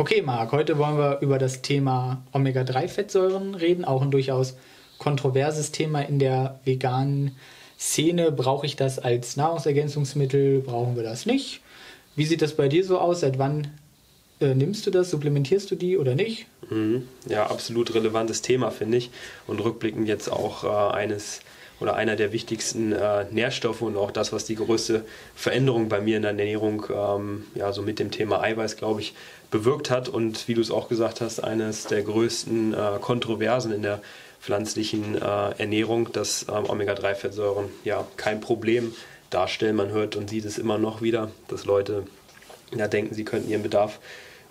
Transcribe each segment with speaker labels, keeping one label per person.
Speaker 1: Okay, Marc, heute wollen wir über das Thema Omega-3-Fettsäuren reden, auch ein durchaus kontroverses Thema in der veganen Szene. Brauche ich das als Nahrungsergänzungsmittel? Brauchen wir das nicht? Wie sieht das bei dir so aus? Seit wann äh, nimmst du das? Supplementierst du die oder nicht?
Speaker 2: Mhm. Ja, absolut relevantes Thema, finde ich. Und rückblickend jetzt auch äh, eines oder einer der wichtigsten äh, Nährstoffe und auch das, was die größte Veränderung bei mir in der Ernährung, ähm, ja, so mit dem Thema Eiweiß, glaube ich, bewirkt hat. Und wie du es auch gesagt hast, eines der größten äh, Kontroversen in der pflanzlichen äh, Ernährung, dass ähm, Omega-3-Fettsäuren ja kein Problem darstellen. Man hört und sieht es immer noch wieder, dass Leute ja, denken, sie könnten ihren Bedarf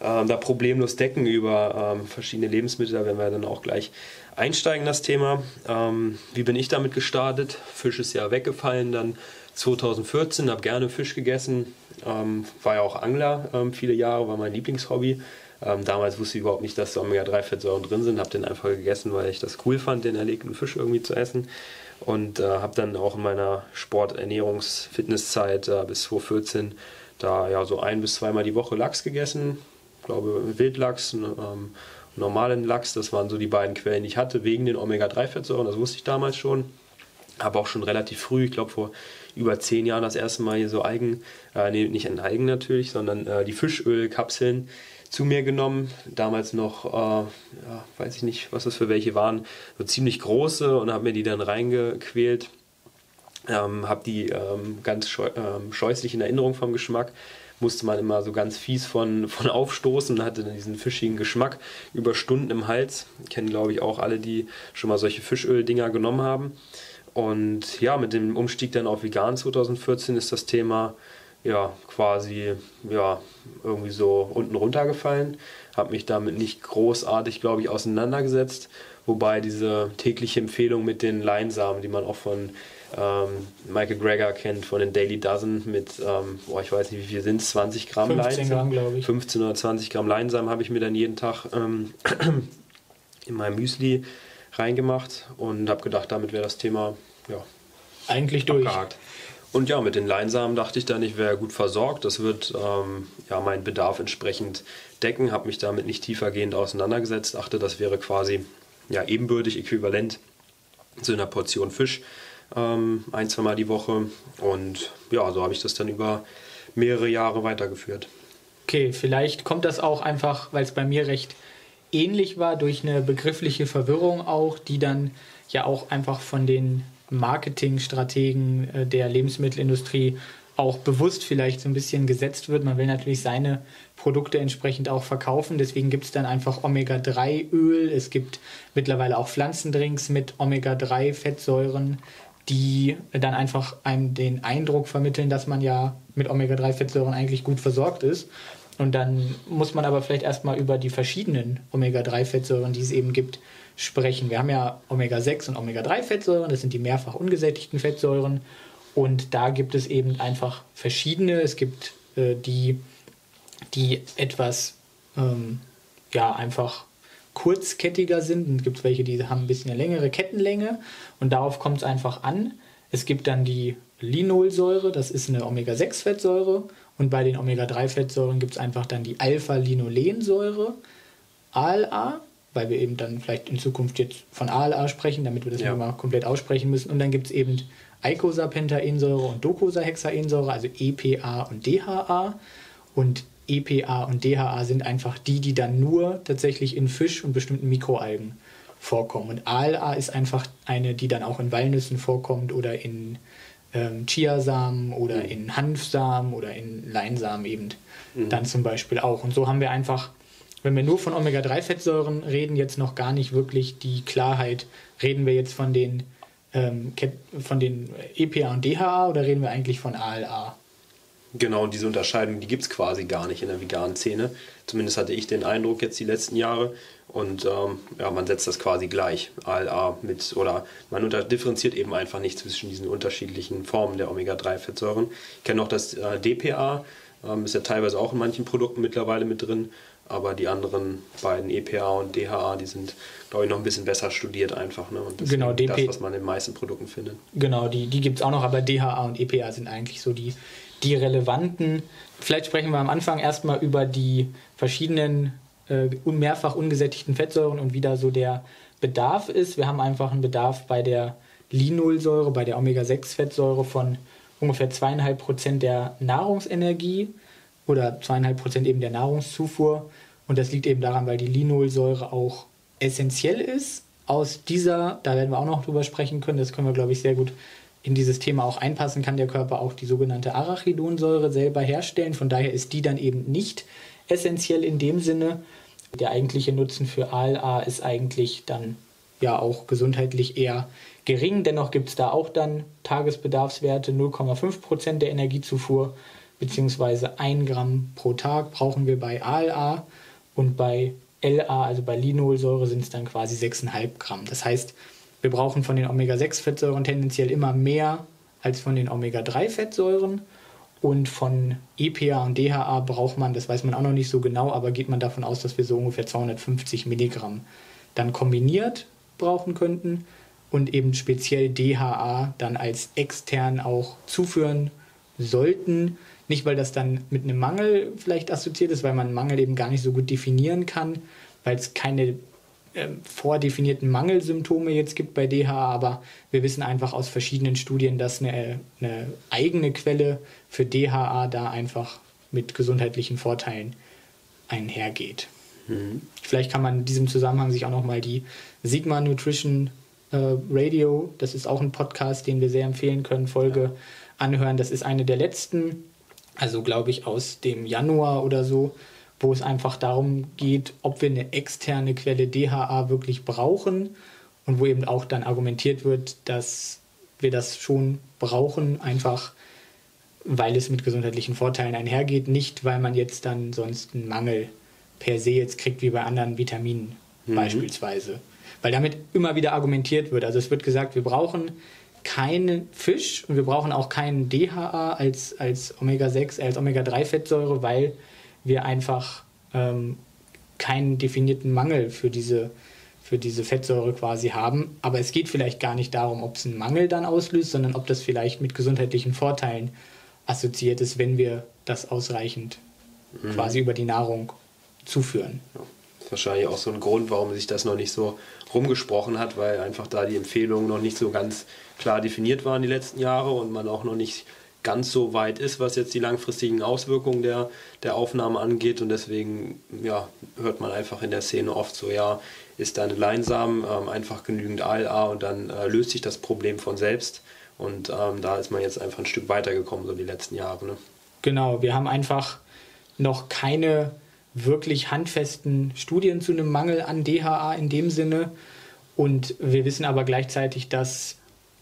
Speaker 2: ähm, da problemlos decken über ähm, verschiedene Lebensmittel. Da werden wir dann auch gleich einsteigen, das Thema. Ähm, wie bin ich damit gestartet? Fisch ist ja weggefallen dann 2014, habe gerne Fisch gegessen, ähm, war ja auch Angler ähm, viele Jahre, war mein Lieblingshobby. Ähm, damals wusste ich überhaupt nicht, dass da Omega-3-Fettsäuren drin sind, habe den einfach gegessen, weil ich das cool fand, den erlegten Fisch irgendwie zu essen. Und äh, habe dann auch in meiner Sport-, Ernährungs-, Fitnesszeit äh, bis 2014 da ja so ein bis zweimal die Woche Lachs gegessen. Ich glaube Wildlachs, ähm, normalen Lachs, das waren so die beiden Quellen, die ich hatte, wegen den Omega-3-Fettsäuren, das wusste ich damals schon. Habe auch schon relativ früh, ich glaube vor über zehn Jahren das erste Mal hier so Algen, äh, nee, nicht ein Algen natürlich, sondern äh, die Fischölkapseln zu mir genommen. Damals noch, äh, ja, weiß ich nicht, was das für welche waren, so ziemlich große und habe mir die dann reingequält. Ähm, habe die ähm, ganz scheu ähm, scheußlich in Erinnerung vom Geschmack musste man immer so ganz fies von, von aufstoßen hatte dann diesen fischigen Geschmack über Stunden im Hals. Kennen, glaube ich, auch alle, die schon mal solche Fischöl-Dinger genommen haben. Und ja, mit dem Umstieg dann auf vegan 2014 ist das Thema ja quasi ja irgendwie so unten runtergefallen. Habe mich damit nicht großartig, glaube ich, auseinandergesetzt. Wobei diese tägliche Empfehlung mit den Leinsamen, die man auch von ähm, Michael Greger kennt von den Daily Dozen mit, ähm, boah, ich weiß nicht, wie viel sind es, 20 Gramm
Speaker 1: 15 Leinsamen. Gramm, glaube ich.
Speaker 2: 15 oder 20 Gramm Leinsamen habe ich mir dann jeden Tag ähm, in mein Müsli reingemacht und habe gedacht, damit wäre das Thema ja,
Speaker 1: eigentlich abgehakt. durch.
Speaker 2: Und ja, mit den Leinsamen dachte ich dann, ich wäre gut versorgt. Das wird ähm, ja meinen Bedarf entsprechend decken. Habe mich damit nicht tiefergehend auseinandergesetzt. Dachte, das wäre quasi ja ebenbürtig, äquivalent zu einer Portion Fisch ähm, ein, zwei Mal die Woche. Und ja, so habe ich das dann über mehrere Jahre weitergeführt.
Speaker 1: Okay, vielleicht kommt das auch einfach, weil es bei mir recht ähnlich war, durch eine begriffliche Verwirrung auch, die dann ja auch einfach von den Marketingstrategen äh, der Lebensmittelindustrie auch bewusst vielleicht so ein bisschen gesetzt wird. Man will natürlich seine Produkte entsprechend auch verkaufen. Deswegen gibt es dann einfach Omega-3-Öl. Es gibt mittlerweile auch Pflanzendrinks mit Omega-3-Fettsäuren die dann einfach einem den Eindruck vermitteln, dass man ja mit Omega-3-Fettsäuren eigentlich gut versorgt ist. Und dann muss man aber vielleicht erstmal über die verschiedenen Omega-3-Fettsäuren, die es eben gibt, sprechen. Wir haben ja Omega-6 und Omega-3-Fettsäuren, das sind die mehrfach ungesättigten Fettsäuren. Und da gibt es eben einfach verschiedene. Es gibt äh, die, die etwas ähm, ja, einfach kurzkettiger sind. Und es gibt welche, die haben ein bisschen eine längere Kettenlänge und darauf kommt es einfach an. Es gibt dann die Linolsäure, das ist eine Omega-6-Fettsäure und bei den Omega-3-Fettsäuren gibt es einfach dann die Alpha-Linolensäure, ALA, weil wir eben dann vielleicht in Zukunft jetzt von ALA sprechen, damit wir das ja. mal komplett aussprechen müssen. Und dann gibt es eben Eicosapentaensäure und Docosahexaensäure, also EPA und DHA. Und EPA und DHA sind einfach die, die dann nur tatsächlich in Fisch und bestimmten Mikroalgen vorkommen. Und ALA ist einfach eine, die dann auch in Walnüssen vorkommt oder in ähm, Chiasamen oder mhm. in Hanfsamen oder in Leinsamen eben mhm. dann zum Beispiel auch. Und so haben wir einfach, wenn wir nur von Omega-3-Fettsäuren reden, jetzt noch gar nicht wirklich die Klarheit, reden wir jetzt von den, ähm, von den EPA und DHA oder reden wir eigentlich von ALA?
Speaker 2: Genau, und diese Unterscheidung, die gibt es quasi gar nicht in der veganen Szene. Zumindest hatte ich den Eindruck jetzt die letzten Jahre. Und ähm, ja, man setzt das quasi gleich. ALA mit, oder man differenziert eben einfach nicht zwischen diesen unterschiedlichen Formen der Omega-3-Fettsäuren. Ich kenne noch das äh, DPA, ähm, ist ja teilweise auch in manchen Produkten mittlerweile mit drin. Aber die anderen beiden EPA und DHA, die sind, glaube ich, noch ein bisschen besser studiert einfach. Ne? Und
Speaker 1: das genau,
Speaker 2: DP das, was man in den meisten Produkten findet.
Speaker 1: Genau, die, die gibt es auch noch, aber DHA und EPA sind eigentlich so die, die relevanten. Vielleicht sprechen wir am Anfang erstmal über die verschiedenen äh, mehrfach ungesättigten Fettsäuren und wie da so der Bedarf ist. Wir haben einfach einen Bedarf bei der Linolsäure, bei der Omega-6-Fettsäure von ungefähr zweieinhalb Prozent der Nahrungsenergie oder zweieinhalb Prozent eben der Nahrungszufuhr. Und das liegt eben daran, weil die Linolsäure auch essentiell ist. Aus dieser, da werden wir auch noch drüber sprechen können, das können wir, glaube ich, sehr gut in dieses Thema auch einpassen, kann der Körper auch die sogenannte Arachidonsäure selber herstellen. Von daher ist die dann eben nicht essentiell in dem Sinne. Der eigentliche Nutzen für ALA ist eigentlich dann ja auch gesundheitlich eher gering. Dennoch gibt es da auch dann Tagesbedarfswerte 0,5 Prozent der Energiezufuhr beziehungsweise 1 Gramm pro Tag brauchen wir bei ALA und bei LA, also bei Linolsäure, sind es dann quasi 6,5 Gramm. Das heißt, wir brauchen von den Omega-6-Fettsäuren tendenziell immer mehr als von den Omega-3-Fettsäuren. Und von EPA und DHA braucht man, das weiß man auch noch nicht so genau, aber geht man davon aus, dass wir so ungefähr 250 Milligramm dann kombiniert brauchen könnten und eben speziell DHA dann als extern auch zuführen sollten. Nicht, weil das dann mit einem Mangel vielleicht assoziiert ist, weil man Mangel eben gar nicht so gut definieren kann, weil es keine äh, vordefinierten Mangelsymptome jetzt gibt bei DHA, aber wir wissen einfach aus verschiedenen Studien, dass eine, eine eigene Quelle für DHA da einfach mit gesundheitlichen Vorteilen einhergeht. Mhm. Vielleicht kann man in diesem Zusammenhang sich auch nochmal die Sigma Nutrition äh, Radio, das ist auch ein Podcast, den wir sehr empfehlen können, Folge ja. anhören. Das ist eine der letzten also glaube ich aus dem Januar oder so, wo es einfach darum geht, ob wir eine externe Quelle DHA wirklich brauchen und wo eben auch dann argumentiert wird, dass wir das schon brauchen, einfach weil es mit gesundheitlichen Vorteilen einhergeht, nicht weil man jetzt dann sonst einen Mangel per se jetzt kriegt wie bei anderen Vitaminen mhm. beispielsweise. Weil damit immer wieder argumentiert wird. Also es wird gesagt, wir brauchen keinen Fisch und wir brauchen auch keinen DHA als, als Omega-6, als Omega-3-Fettsäure, weil wir einfach ähm, keinen definierten Mangel für diese, für diese Fettsäure quasi haben. Aber es geht vielleicht gar nicht darum, ob es einen Mangel dann auslöst, sondern ob das vielleicht mit gesundheitlichen Vorteilen assoziiert ist, wenn wir das ausreichend mhm. quasi über die Nahrung zuführen.
Speaker 2: Ja wahrscheinlich auch so ein Grund, warum sich das noch nicht so rumgesprochen hat, weil einfach da die Empfehlungen noch nicht so ganz klar definiert waren die letzten Jahre und man auch noch nicht ganz so weit ist, was jetzt die langfristigen Auswirkungen der, der Aufnahme angeht. Und deswegen ja, hört man einfach in der Szene oft so, ja, ist deine Leinsamen ähm, einfach genügend ALA und dann äh, löst sich das Problem von selbst. Und ähm, da ist man jetzt einfach ein Stück weitergekommen, so die letzten Jahre. Ne?
Speaker 1: Genau, wir haben einfach noch keine wirklich handfesten Studien zu einem Mangel an DHA in dem Sinne. Und wir wissen aber gleichzeitig, dass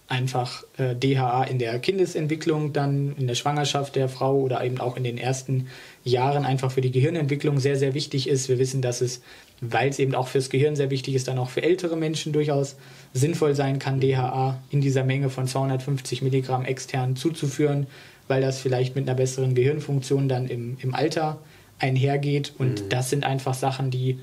Speaker 1: einfach äh, DHA in der Kindesentwicklung, dann in der Schwangerschaft der Frau oder eben auch in den ersten Jahren einfach für die Gehirnentwicklung sehr, sehr wichtig ist. Wir wissen, dass es, weil es eben auch fürs Gehirn sehr wichtig ist, dann auch für ältere Menschen durchaus sinnvoll sein kann, DHA in dieser Menge von 250 Milligramm extern zuzuführen, weil das vielleicht mit einer besseren Gehirnfunktion dann im, im Alter einhergeht. Und mhm. das sind einfach Sachen, die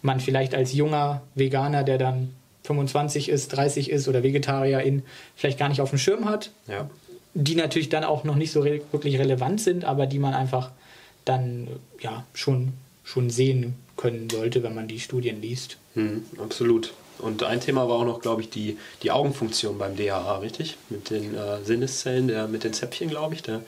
Speaker 1: man vielleicht als junger Veganer, der dann 25 ist, 30 ist oder Vegetarierin, vielleicht gar nicht auf dem Schirm hat. Ja. Die natürlich dann auch noch nicht so re wirklich relevant sind, aber die man einfach dann ja schon, schon sehen können sollte, wenn man die Studien liest.
Speaker 2: Mhm, absolut. Und ein Thema war auch noch, glaube ich, die, die Augenfunktion beim DHA, richtig? Mit den äh, Sinneszellen, der, mit den Zäpfchen, glaube ich, der,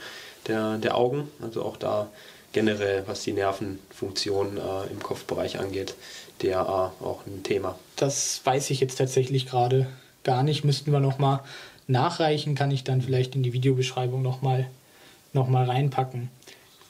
Speaker 2: der, der Augen. Also auch da generell, was die Nervenfunktion äh, im Kopfbereich angeht, DAA auch ein Thema.
Speaker 1: Das weiß ich jetzt tatsächlich gerade gar nicht. Müssten wir nochmal nachreichen, kann ich dann vielleicht in die Videobeschreibung nochmal noch mal reinpacken.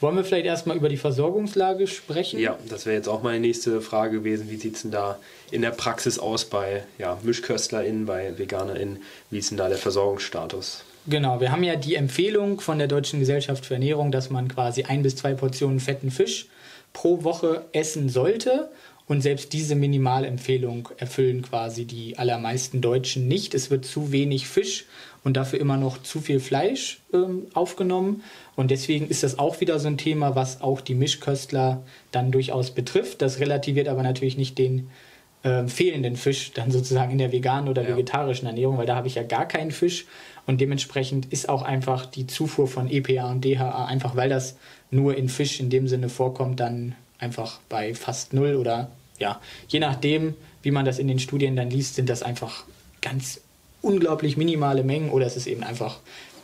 Speaker 1: Wollen wir vielleicht erstmal über die Versorgungslage sprechen?
Speaker 2: Ja, das wäre jetzt auch meine nächste Frage gewesen. Wie sieht es denn da in der Praxis aus bei ja, MischköstlerInnen, bei VeganerInnen? Wie ist denn da der Versorgungsstatus?
Speaker 1: Genau, wir haben ja die Empfehlung von der Deutschen Gesellschaft für Ernährung, dass man quasi ein bis zwei Portionen fetten Fisch pro Woche essen sollte. Und selbst diese Minimalempfehlung erfüllen quasi die allermeisten Deutschen nicht. Es wird zu wenig Fisch und dafür immer noch zu viel Fleisch ähm, aufgenommen. Und deswegen ist das auch wieder so ein Thema, was auch die Mischköstler dann durchaus betrifft. Das relativiert aber natürlich nicht den äh, fehlenden Fisch dann sozusagen in der veganen oder ja. vegetarischen Ernährung, weil da habe ich ja gar keinen Fisch Und dementsprechend ist auch einfach die Zufuhr von EPA und DHA, einfach weil das nur in Fisch in dem Sinne vorkommt, dann einfach bei fast null oder ja, je nachdem, wie man das in den Studien dann liest, sind das einfach ganz unglaublich minimale Mengen oder es ist eben einfach,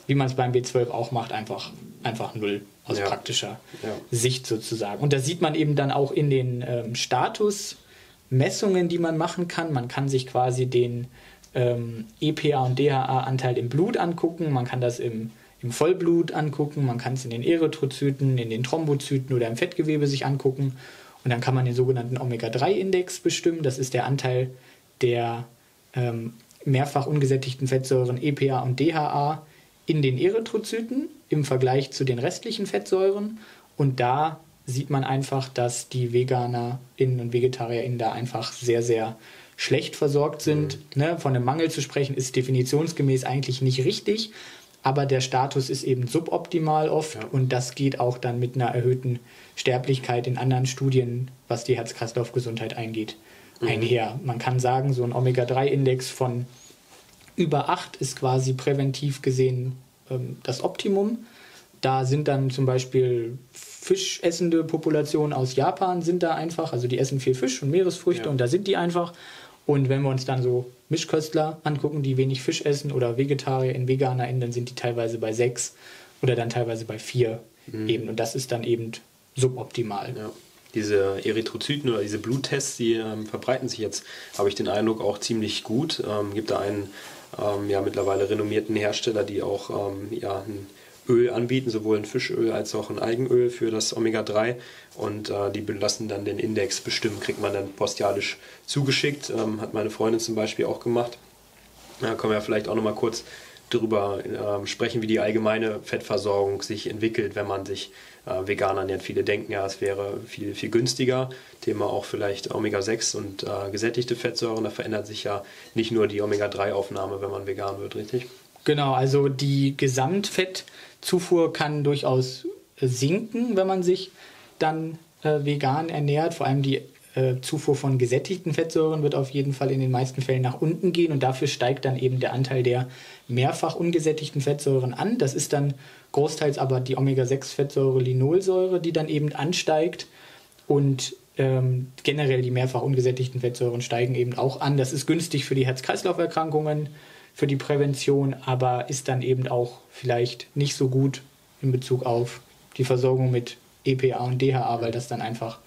Speaker 1: wie man es beim B12 auch macht, einfach, einfach null aus ja. praktischer ja. Sicht sozusagen. Und das sieht man eben dann auch in den ähm, Statusmessungen, die man machen kann. Man kann sich quasi den ähm, EPA und DHA-Anteil im Blut angucken, man kann das im, im Vollblut angucken, man kann es in den Erythrozyten, in den Thrombozyten oder im Fettgewebe sich angucken. Und dann kann man den sogenannten Omega-3-Index bestimmen. Das ist der Anteil der ähm, mehrfach ungesättigten Fettsäuren EPA und DHA in den Erythrozyten im Vergleich zu den restlichen Fettsäuren. Und da sieht man einfach, dass die VeganerInnen und VegetarierInnen da einfach sehr, sehr schlecht versorgt sind. Mhm. Ne, von einem Mangel zu sprechen, ist definitionsgemäß eigentlich nicht richtig. Aber der Status ist eben suboptimal oft ja. und das geht auch dann mit einer erhöhten Sterblichkeit in anderen Studien, was die Herz-Kreislauf-Gesundheit eingeht, mhm. einher. Man kann sagen, so ein Omega-3-Index von über 8 ist quasi präventiv gesehen ähm, das Optimum. Da sind dann zum Beispiel fischessende Populationen aus Japan sind da einfach, also die essen viel Fisch und Meeresfrüchte ja. und da sind die einfach. Und wenn wir uns dann so Mischköstler angucken, die wenig Fisch essen oder Vegetarier in VeganerInnen, dann sind die teilweise bei 6 oder dann teilweise bei 4 mhm. eben. Und das ist dann eben suboptimal.
Speaker 2: Ja. Diese Erythrozyten oder diese Bluttests, die ähm, verbreiten sich jetzt, habe ich den Eindruck, auch ziemlich gut. Ähm, gibt da einen ähm, ja, mittlerweile renommierten Hersteller, die auch ähm, ja, ein Öl anbieten, sowohl ein Fischöl als auch ein Algenöl für das Omega-3 und äh, die lassen dann den Index bestimmen, kriegt man dann postialisch zugeschickt, ähm, hat meine Freundin zum Beispiel auch gemacht. Da können wir vielleicht auch nochmal kurz darüber äh, sprechen, wie die allgemeine Fettversorgung sich entwickelt, wenn man sich äh, vegan ernährt. Viele denken ja, es wäre viel, viel günstiger. Thema auch vielleicht Omega-6 und äh, gesättigte Fettsäuren. Da verändert sich ja nicht nur die Omega-3-Aufnahme, wenn man vegan wird, richtig?
Speaker 1: Genau, also die Gesamtfettzufuhr kann durchaus sinken, wenn man sich dann äh, vegan ernährt. Vor allem die äh, Zufuhr von gesättigten Fettsäuren wird auf jeden Fall in den meisten Fällen nach unten gehen und dafür steigt dann eben der Anteil der mehrfach ungesättigten Fettsäuren an. Das ist dann großteils aber die Omega-6-Fettsäure Linolsäure, die dann eben ansteigt und ähm, generell die mehrfach ungesättigten Fettsäuren steigen eben auch an. Das ist günstig für die Herz-Kreislauf-Erkrankungen für die Prävention, aber ist dann eben auch vielleicht nicht so gut in Bezug auf die Versorgung mit EPA und DHA, weil das dann einfach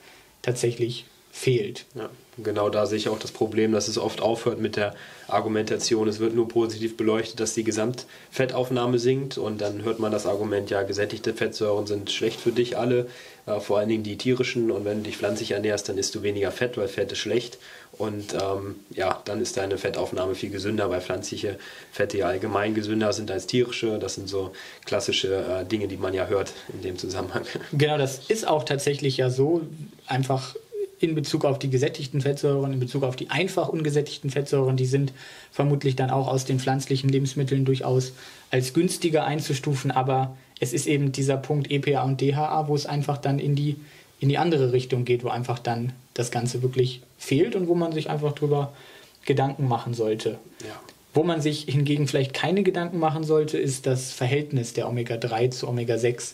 Speaker 1: tatsächlich fehlt.
Speaker 2: Ja, genau da sehe ich auch das Problem, dass es oft aufhört mit der Argumentation. Es wird nur positiv beleuchtet, dass die Gesamtfettaufnahme sinkt und dann hört man das Argument, ja, gesättigte Fettsäuren sind schlecht für dich alle, äh, vor allen Dingen die tierischen und wenn du dich pflanzlich ernährst, dann isst du weniger Fett, weil Fett ist schlecht und ähm, ja, dann ist deine Fettaufnahme viel gesünder, weil pflanzliche Fette ja allgemein gesünder sind als tierische. Das sind so klassische äh, Dinge, die man ja hört in dem Zusammenhang.
Speaker 1: Genau, das ist auch tatsächlich ja so, einfach in Bezug auf die gesättigten Fettsäuren, in Bezug auf die einfach ungesättigten Fettsäuren, die sind vermutlich dann auch aus den pflanzlichen Lebensmitteln durchaus als günstiger einzustufen, aber es ist eben dieser Punkt EPA und DHA, wo es einfach dann in die, in die andere Richtung geht, wo einfach dann das Ganze wirklich fehlt und wo man sich einfach drüber Gedanken machen sollte. Ja. Wo man sich hingegen vielleicht keine Gedanken machen sollte, ist das Verhältnis der Omega-3 zu Omega-6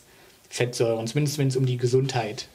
Speaker 1: Fettsäuren, zumindest wenn es um die Gesundheit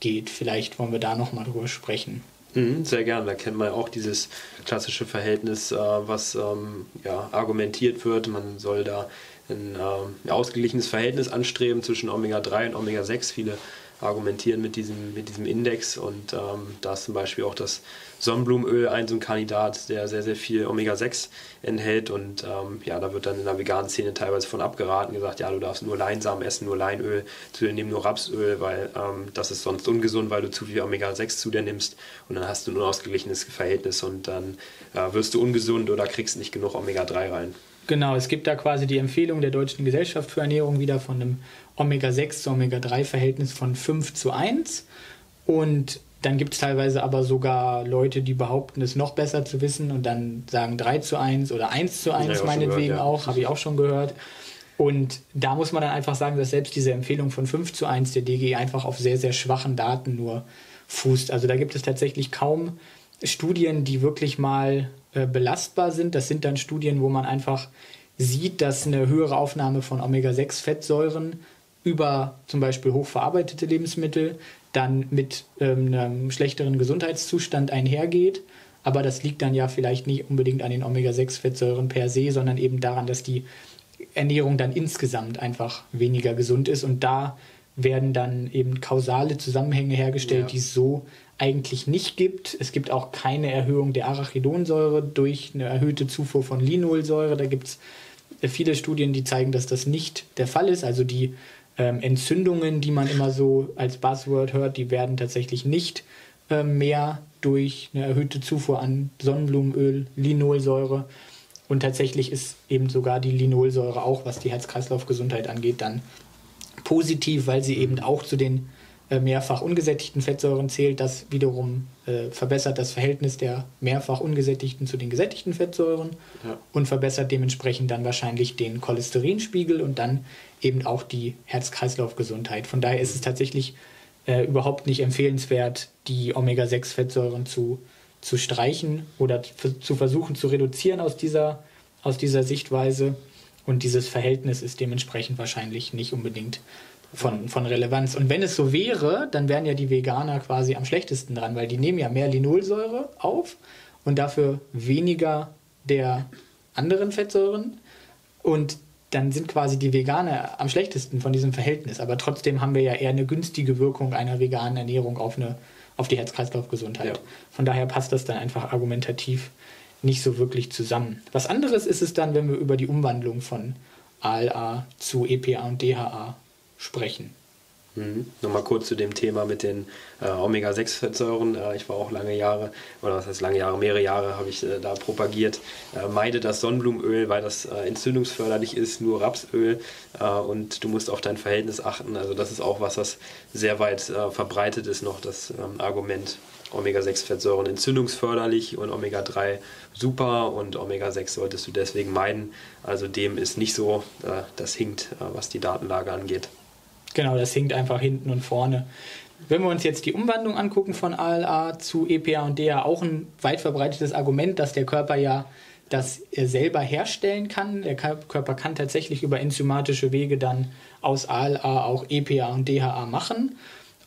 Speaker 1: geht. Vielleicht wollen wir da nochmal drüber sprechen.
Speaker 2: Mhm, sehr gerne. Da kennt man ja auch dieses klassische Verhältnis, äh, was ähm, ja, argumentiert wird. Man soll da ein äh, ausgeglichenes Verhältnis anstreben zwischen Omega-3 und Omega-6. Viele argumentieren mit diesem, mit diesem Index. Und ähm, da ist zum Beispiel auch das Sonnenblumenöl ein so ein Kandidat, der sehr, sehr viel Omega-6 enthält. Und ähm, ja, da wird dann in der veganen Szene teilweise von abgeraten, gesagt, ja, du darfst nur Leinsamen essen, nur Leinöl, zu dir nehmen nur Rapsöl, weil ähm, das ist sonst ungesund, weil du zu viel Omega-6 zu dir nimmst. Und dann hast du ein unausgeglichenes Verhältnis und dann äh, wirst du ungesund oder kriegst nicht genug Omega-3 rein.
Speaker 1: Genau, es gibt da quasi die Empfehlung der Deutschen Gesellschaft für Ernährung wieder von einem Omega-6 zu Omega-3-Verhältnis von 5 zu 1. Und dann gibt es teilweise aber sogar Leute, die behaupten, es noch besser zu wissen und dann sagen 3 zu 1 oder 1 zu 1 ja, meinetwegen gehört, ja. auch, habe ich auch schon gehört. Und da muss man dann einfach sagen, dass selbst diese Empfehlung von 5 zu 1 der DG einfach auf sehr, sehr schwachen Daten nur fußt. Also da gibt es tatsächlich kaum Studien, die wirklich mal äh, belastbar sind. Das sind dann Studien, wo man einfach sieht, dass eine höhere Aufnahme von Omega-6-Fettsäuren über zum Beispiel hochverarbeitete Lebensmittel dann mit ähm, einem schlechteren Gesundheitszustand einhergeht. Aber das liegt dann ja vielleicht nicht unbedingt an den Omega-6-Fettsäuren per se, sondern eben daran, dass die Ernährung dann insgesamt einfach weniger gesund ist. Und da werden dann eben kausale Zusammenhänge hergestellt, ja. die es so eigentlich nicht gibt. Es gibt auch keine Erhöhung der Arachidonsäure durch eine erhöhte Zufuhr von Linolsäure. Da gibt es viele Studien, die zeigen, dass das nicht der Fall ist. Also die ähm, Entzündungen, die man immer so als Buzzword hört, die werden tatsächlich nicht äh, mehr durch eine erhöhte Zufuhr an Sonnenblumenöl, Linolsäure. Und tatsächlich ist eben sogar die Linolsäure auch, was die Herz-Kreislauf-Gesundheit angeht, dann positiv, weil sie eben auch zu den mehrfach ungesättigten Fettsäuren zählt. Das wiederum äh, verbessert das Verhältnis der mehrfach ungesättigten zu den gesättigten Fettsäuren ja. und verbessert dementsprechend dann wahrscheinlich den Cholesterinspiegel und dann eben auch die Herz-Kreislauf-Gesundheit. Von daher ist es tatsächlich äh, überhaupt nicht empfehlenswert, die Omega-6-Fettsäuren zu, zu streichen oder zu versuchen zu reduzieren aus dieser, aus dieser Sichtweise. Und dieses Verhältnis ist dementsprechend wahrscheinlich nicht unbedingt von, von Relevanz. Und wenn es so wäre, dann wären ja die Veganer quasi am schlechtesten dran, weil die nehmen ja mehr Linolsäure auf und dafür weniger der anderen Fettsäuren. Und dann sind quasi die Veganer am schlechtesten von diesem Verhältnis. Aber trotzdem haben wir ja eher eine günstige Wirkung einer veganen Ernährung auf, eine, auf die Herz-Kreislauf-Gesundheit. Ja. Von daher passt das dann einfach argumentativ nicht so wirklich zusammen. Was anderes ist es dann, wenn wir über die Umwandlung von ALA zu EPA und DHA sprechen.
Speaker 2: Mhm. Nochmal kurz zu dem Thema mit den äh, Omega-6-Fettsäuren. Äh, ich war auch lange Jahre, oder was heißt lange Jahre, mehrere Jahre habe ich äh, da propagiert. Äh, meide das Sonnenblumenöl, weil das äh, entzündungsförderlich ist, nur Rapsöl äh, und du musst auf dein Verhältnis achten. Also das ist auch was, was sehr weit verbreitet ist noch, das ähm, Argument. Omega-6-Fettsäuren entzündungsförderlich und Omega-3 super und Omega-6 solltest du deswegen meiden. Also dem ist nicht so, das hinkt, was die Datenlage angeht.
Speaker 1: Genau, das hinkt einfach hinten und vorne. Wenn wir uns jetzt die Umwandlung angucken von ALA zu EPA und DA, auch ein weit verbreitetes Argument, dass der Körper ja das selber herstellen kann. Der Körper kann tatsächlich über enzymatische Wege dann aus ALA auch EPA und DHA machen.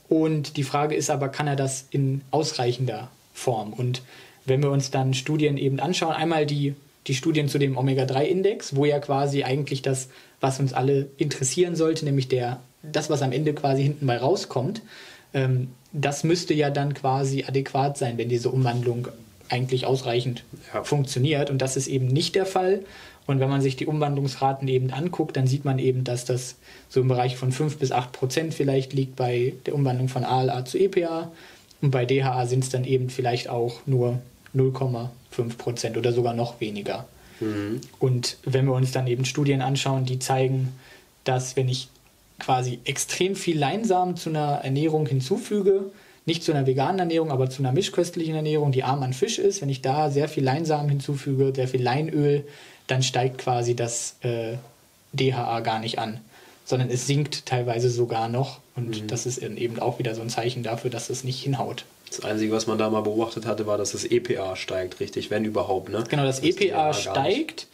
Speaker 1: Und die Frage ist aber, kann er das in ausreichender Form? Und wenn wir uns dann Studien eben anschauen, einmal die, die Studien zu dem Omega-3-Index, wo ja quasi eigentlich das, was uns alle interessieren sollte, nämlich der das, was am Ende quasi hinten bei rauskommt, ähm, das müsste ja dann quasi adäquat sein, wenn diese Umwandlung eigentlich ausreichend ja. funktioniert. Und das ist eben nicht der Fall. Und wenn man sich die Umwandlungsraten eben anguckt, dann sieht man eben, dass das so im Bereich von 5 bis 8 Prozent vielleicht liegt bei der Umwandlung von ALA zu EPA. Und bei DHA sind es dann eben vielleicht auch nur 0,5 Prozent oder sogar noch weniger. Mhm. Und wenn wir uns dann eben Studien anschauen, die zeigen, dass wenn ich quasi extrem viel Leinsamen zu einer Ernährung hinzufüge, nicht zu einer veganen Ernährung, aber zu einer mischköstlichen Ernährung, die arm an Fisch ist, wenn ich da sehr viel Leinsamen hinzufüge, sehr viel Leinöl, dann steigt quasi das äh, DHA gar nicht an, sondern es sinkt teilweise sogar noch und mhm. das ist eben auch wieder so ein Zeichen dafür, dass es nicht hinhaut.
Speaker 2: Das Einzige, was man da mal beobachtet hatte, war, dass das EPA steigt, richtig, wenn überhaupt. Ne?
Speaker 1: Genau, das, das EPA steigt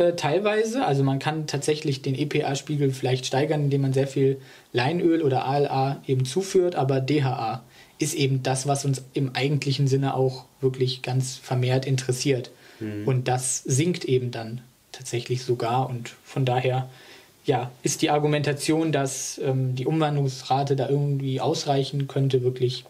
Speaker 1: äh, teilweise. Also man kann tatsächlich den EPA-Spiegel vielleicht steigern, indem man sehr viel Leinöl oder ALA eben zuführt, aber DHA ist eben das, was uns im eigentlichen Sinne auch wirklich ganz vermehrt interessiert. Mhm. Und das sinkt eben dann tatsächlich sogar und von daher ja, ist die Argumentation, dass ähm, die Umwandlungsrate da irgendwie ausreichen könnte, wirklich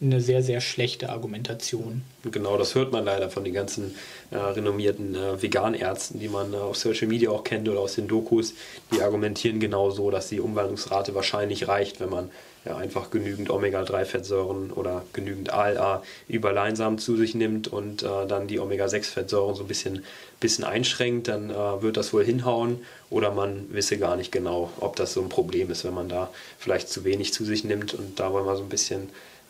Speaker 1: eine sehr, sehr schlechte Argumentation.
Speaker 2: Genau, das hört man leider von den ganzen äh, renommierten äh, Veganärzten, die man äh, auf Social Media auch kennt oder aus den Dokus. Die argumentieren genau so, dass die Umwandlungsrate wahrscheinlich reicht, wenn man ja, einfach genügend Omega-3-Fettsäuren oder genügend ALA über Leinsamen zu sich nimmt und äh, dann die Omega-6-Fettsäuren so ein bisschen, bisschen einschränkt, dann äh, wird das wohl hinhauen oder man wisse gar nicht genau, ob das so ein Problem ist, wenn man da vielleicht zu wenig zu sich nimmt und da wollen wir so ein bisschen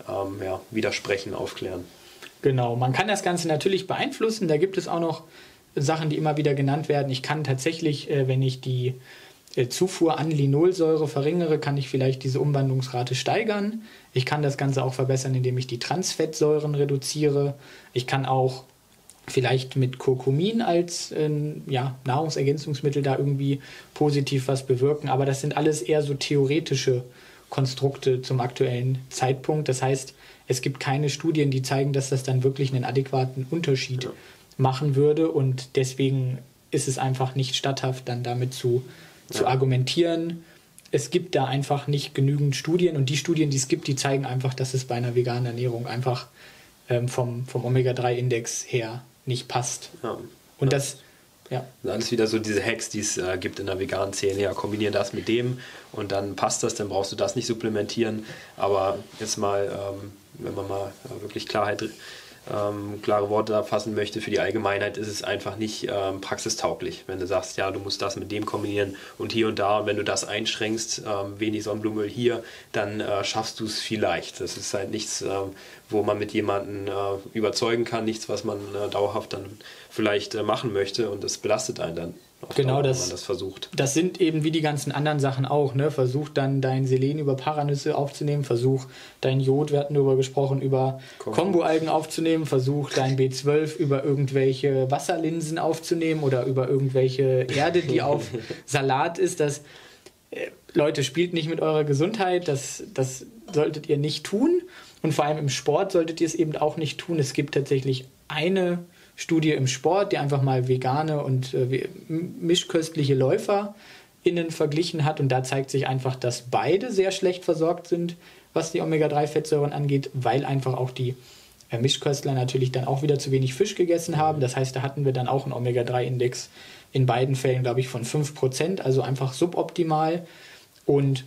Speaker 2: ähm, ja, widersprechen, aufklären.
Speaker 1: Genau, man kann das Ganze natürlich beeinflussen. Da gibt es auch noch Sachen, die immer wieder genannt werden. Ich kann tatsächlich, äh, wenn ich die äh, Zufuhr an Linolsäure verringere, kann ich vielleicht diese Umwandlungsrate steigern. Ich kann das Ganze auch verbessern, indem ich die Transfettsäuren reduziere. Ich kann auch vielleicht mit Kurkumin als äh, ja, Nahrungsergänzungsmittel da irgendwie positiv was bewirken. Aber das sind alles eher so theoretische Konstrukte zum aktuellen Zeitpunkt. Das heißt, es gibt keine Studien, die zeigen, dass das dann wirklich einen adäquaten Unterschied ja. machen würde. Und deswegen ist es einfach nicht statthaft, dann damit zu, ja. zu argumentieren. Es gibt da einfach nicht genügend Studien und die Studien, die es gibt, die zeigen einfach, dass es bei einer veganen Ernährung einfach ähm, vom, vom Omega-3-Index her nicht passt. Ja. Und das,
Speaker 2: ja. Alles wieder so diese Hacks, die es äh, gibt in der veganen Szene. Ja, kombiniere das mit dem und dann passt das, dann brauchst du das nicht supplementieren. Aber jetzt mal, ähm, wenn man mal äh, wirklich Klarheit ähm, klare Worte da fassen möchte, für die Allgemeinheit ist es einfach nicht ähm, praxistauglich. Wenn du sagst, ja, du musst das mit dem kombinieren und hier und da, und wenn du das einschränkst, ähm, wenig Sonnenblumenöl hier, dann äh, schaffst du es vielleicht. Das ist halt nichts, ähm, wo man mit jemandem äh, überzeugen kann, nichts, was man äh, dauerhaft dann vielleicht äh, machen möchte und das belastet einen dann
Speaker 1: genau Dauer, das, das versucht. Das sind eben wie die ganzen anderen Sachen auch. Ne? Versuch dann dein Selen über Paranüsse aufzunehmen, versuch dein Jod, wir hatten darüber gesprochen, über Komboalgen aufzunehmen, versuch dein B12 über irgendwelche Wasserlinsen aufzunehmen oder über irgendwelche Erde, die auf Salat ist. Das, äh, Leute, spielt nicht mit eurer Gesundheit, das, das solltet ihr nicht tun. Und vor allem im Sport solltet ihr es eben auch nicht tun. Es gibt tatsächlich eine Studie im Sport, die einfach mal vegane und äh, mischköstliche Läufer innen verglichen hat. Und da zeigt sich einfach, dass beide sehr schlecht versorgt sind, was die Omega-3-Fettsäuren angeht, weil einfach auch die äh, Mischköstler natürlich dann auch wieder zu wenig Fisch gegessen haben. Das heißt, da hatten wir dann auch einen Omega-3-Index in beiden Fällen, glaube ich, von 5%, also einfach suboptimal. Und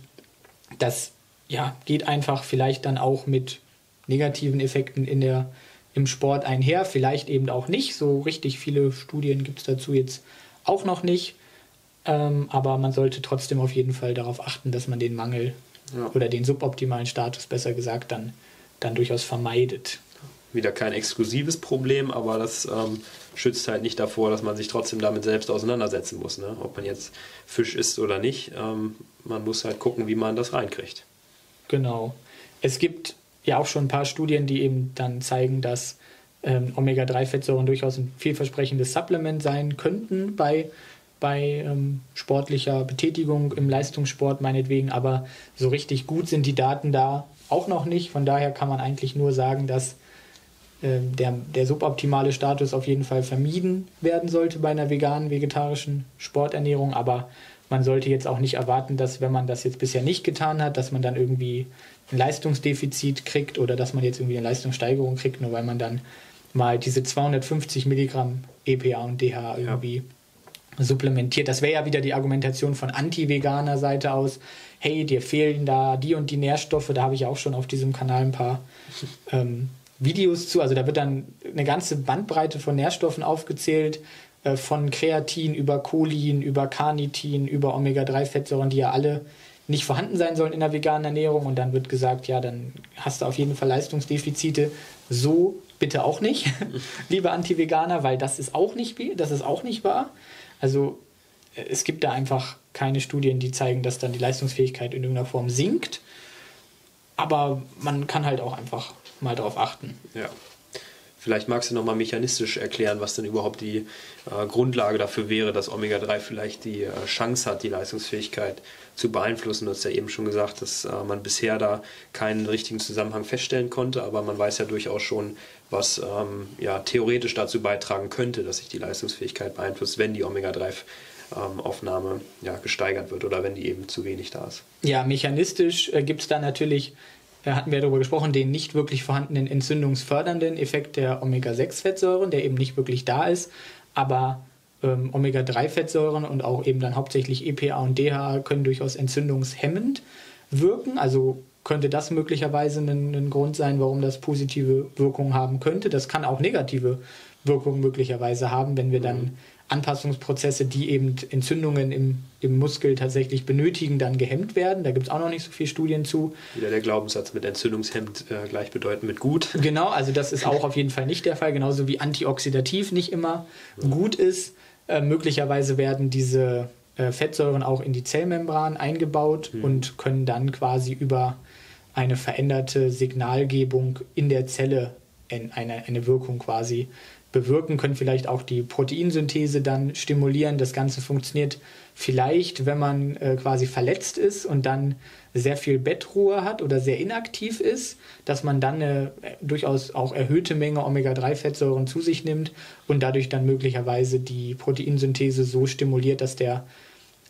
Speaker 1: das ja, geht einfach vielleicht dann auch mit negativen Effekten in der im Sport einher, vielleicht eben auch nicht. So richtig viele Studien gibt es dazu jetzt auch noch nicht. Ähm, aber man sollte trotzdem auf jeden Fall darauf achten, dass man den Mangel ja. oder den suboptimalen Status, besser gesagt, dann, dann durchaus vermeidet.
Speaker 2: Wieder kein exklusives Problem, aber das ähm, schützt halt nicht davor, dass man sich trotzdem damit selbst auseinandersetzen muss. Ne? Ob man jetzt Fisch isst oder nicht, ähm, man muss halt gucken, wie man das reinkriegt.
Speaker 1: Genau. Es gibt ja auch schon ein paar Studien, die eben dann zeigen, dass ähm, Omega-3-Fettsäuren durchaus ein vielversprechendes Supplement sein könnten bei, bei ähm, sportlicher Betätigung im Leistungssport meinetwegen, aber so richtig gut sind die Daten da auch noch nicht. Von daher kann man eigentlich nur sagen, dass äh, der, der suboptimale Status auf jeden Fall vermieden werden sollte bei einer veganen, vegetarischen Sporternährung, aber man sollte jetzt auch nicht erwarten, dass wenn man das jetzt bisher nicht getan hat, dass man dann irgendwie ein Leistungsdefizit kriegt oder dass man jetzt irgendwie eine Leistungssteigerung kriegt, nur weil man dann mal diese 250 Milligramm EPA und DHA irgendwie ja. supplementiert. Das wäre ja wieder die Argumentation von anti-veganer Seite aus. Hey, dir fehlen da die und die Nährstoffe. Da habe ich auch schon auf diesem Kanal ein paar ähm, Videos zu. Also da wird dann eine ganze Bandbreite von Nährstoffen aufgezählt, äh, von Kreatin über Cholin, über Carnitin, über Omega-3-Fettsäuren, die ja alle nicht vorhanden sein sollen in der veganen Ernährung und dann wird gesagt, ja, dann hast du auf jeden Fall Leistungsdefizite. So bitte auch nicht, liebe Anti-Veganer, weil das ist auch nicht, das ist auch nicht wahr. Also äh, es gibt da einfach keine Studien, die zeigen, dass dann die Leistungsfähigkeit in irgendeiner Form sinkt. Aber man kann halt auch einfach mal darauf achten.
Speaker 2: Ja. Vielleicht magst du nochmal mechanistisch erklären, was denn überhaupt die äh, Grundlage dafür wäre, dass Omega-3 vielleicht die äh, Chance hat, die Leistungsfähigkeit zu beeinflussen. Du hast ja eben schon gesagt, dass äh, man bisher da keinen richtigen Zusammenhang feststellen konnte, aber man weiß ja durchaus schon, was ähm, ja, theoretisch dazu beitragen könnte, dass sich die Leistungsfähigkeit beeinflusst, wenn die Omega-3-Aufnahme ähm, ja, gesteigert wird oder wenn die eben zu wenig da ist.
Speaker 1: Ja, mechanistisch äh, gibt es da natürlich hatten wir darüber gesprochen, den nicht wirklich vorhandenen entzündungsfördernden Effekt der Omega-6-Fettsäuren, der eben nicht wirklich da ist, aber ähm, Omega-3-Fettsäuren und auch eben dann hauptsächlich EPA und DHA können durchaus entzündungshemmend wirken. Also könnte das möglicherweise ein, ein Grund sein, warum das positive Wirkungen haben könnte. Das kann auch negative Wirkungen möglicherweise haben, wenn wir dann mhm. Anpassungsprozesse, die eben Entzündungen im, im Muskel tatsächlich benötigen, dann gehemmt werden. Da gibt es auch noch nicht so viele Studien zu.
Speaker 2: Wieder der Glaubenssatz mit entzündungshemmt äh, gleichbedeutend mit gut.
Speaker 1: Genau, also das ist auch auf jeden Fall nicht der Fall, genauso wie antioxidativ nicht immer ja. gut ist. Äh, möglicherweise werden diese äh, Fettsäuren auch in die Zellmembran eingebaut mhm. und können dann quasi über eine veränderte Signalgebung in der Zelle eine, eine Wirkung quasi bewirken, können vielleicht auch die Proteinsynthese dann stimulieren. Das Ganze funktioniert vielleicht, wenn man äh, quasi verletzt ist und dann sehr viel Bettruhe hat oder sehr inaktiv ist, dass man dann eine äh, durchaus auch erhöhte Menge Omega-3-Fettsäuren zu sich nimmt und dadurch dann möglicherweise die Proteinsynthese so stimuliert, dass der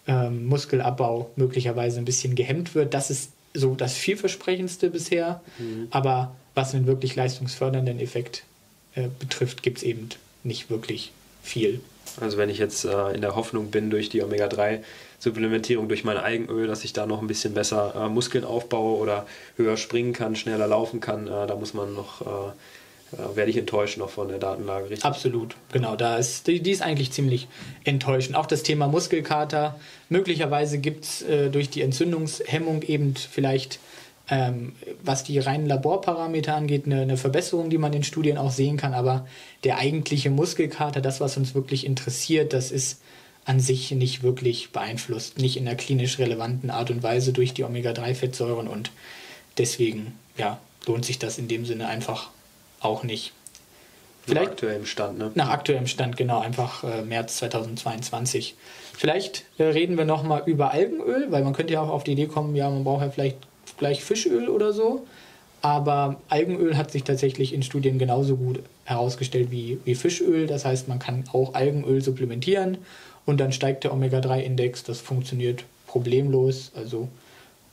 Speaker 1: ähm, Muskelabbau möglicherweise ein bisschen gehemmt wird. Das ist so das vielversprechendste bisher. Mhm. Aber was einen wirklich leistungsfördernden Effekt äh, betrifft, gibt es eben nicht wirklich viel.
Speaker 2: Also wenn ich jetzt äh, in der Hoffnung bin, durch die Omega-3-Supplementierung, durch mein Eigenöl, dass ich da noch ein bisschen besser äh, Muskeln aufbaue oder höher springen kann, schneller laufen kann, äh, da muss man noch, äh, werde ich enttäuscht noch von der Datenlage,
Speaker 1: richtig? Absolut, genau. Da ist, die, die ist eigentlich ziemlich enttäuschend. Auch das Thema Muskelkater. Möglicherweise gibt es durch die Entzündungshemmung eben vielleicht ähm, was die reinen Laborparameter angeht, eine, eine, Verbesserung, die man in Studien auch sehen kann. Aber der eigentliche Muskelkater, das, was uns wirklich interessiert, das ist an sich nicht wirklich beeinflusst, nicht in einer klinisch relevanten Art und Weise durch die Omega-3-Fettsäuren und deswegen ja, lohnt sich das in dem Sinne einfach auch nicht.
Speaker 2: Vielleicht, nach aktuellem Stand, ne?
Speaker 1: Nach aktuellem Stand, genau, einfach äh, März 2022. Vielleicht äh, reden wir nochmal über Algenöl, weil man könnte ja auch auf die Idee kommen, ja, man braucht ja vielleicht gleich Fischöl oder so. Aber Algenöl hat sich tatsächlich in Studien genauso gut herausgestellt wie, wie Fischöl. Das heißt, man kann auch Algenöl supplementieren und dann steigt der Omega-3-Index. Das funktioniert problemlos. Also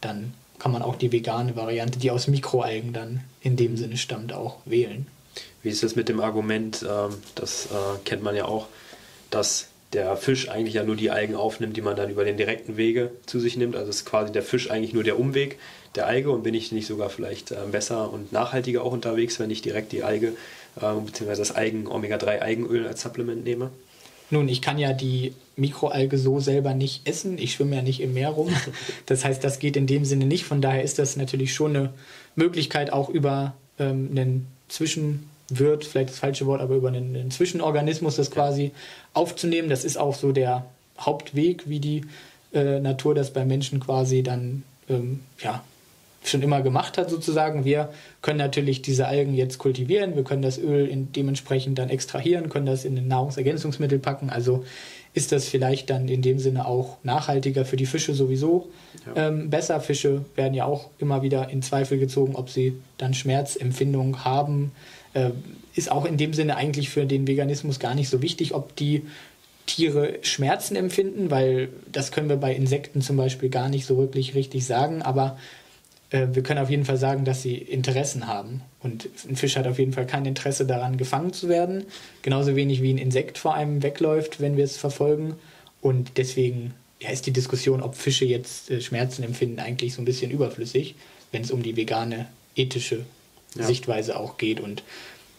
Speaker 1: dann kann man auch die vegane Variante, die aus Mikroalgen dann in dem Sinne stammt, auch wählen.
Speaker 2: Wie ist das mit dem Argument, ähm, das äh, kennt man ja auch, dass der Fisch eigentlich ja nur die Algen aufnimmt, die man dann über den direkten Wege zu sich nimmt. Also ist quasi der Fisch eigentlich nur der Umweg der Alge und bin ich nicht sogar vielleicht äh, besser und nachhaltiger auch unterwegs, wenn ich direkt die Alge äh, bzw. das Algen Omega-3 Eigenöl als Supplement nehme?
Speaker 1: Nun, ich kann ja die Mikroalge so selber nicht essen. Ich schwimme ja nicht im Meer rum. Das heißt, das geht in dem Sinne nicht. Von daher ist das natürlich schon eine Möglichkeit, auch über ähm, einen Zwischenwirt, vielleicht das falsche Wort, aber über einen, einen Zwischenorganismus das quasi aufzunehmen. Das ist auch so der Hauptweg, wie die äh, Natur das bei Menschen quasi dann ähm, ja, schon immer gemacht hat sozusagen. Wir können natürlich diese Algen jetzt kultivieren, wir können das Öl in, dementsprechend dann extrahieren, können das in ein Nahrungsergänzungsmittel packen. Also ist das vielleicht dann in dem Sinne auch nachhaltiger für die Fische sowieso ja. ähm, besser. Fische werden ja auch immer wieder in Zweifel gezogen, ob sie dann Schmerzempfindungen haben. Äh, ist auch in dem Sinne eigentlich für den Veganismus gar nicht so wichtig, ob die Tiere Schmerzen empfinden, weil das können wir bei Insekten zum Beispiel gar nicht so wirklich richtig sagen. Aber äh, wir können auf jeden Fall sagen, dass sie Interessen haben. Und ein Fisch hat auf jeden Fall kein Interesse daran, gefangen zu werden. Genauso wenig wie ein Insekt vor einem wegläuft, wenn wir es verfolgen. Und deswegen ja, ist die Diskussion, ob Fische jetzt äh, Schmerzen empfinden, eigentlich so ein bisschen überflüssig, wenn es um die vegane, ethische ja. Sichtweise auch geht. Und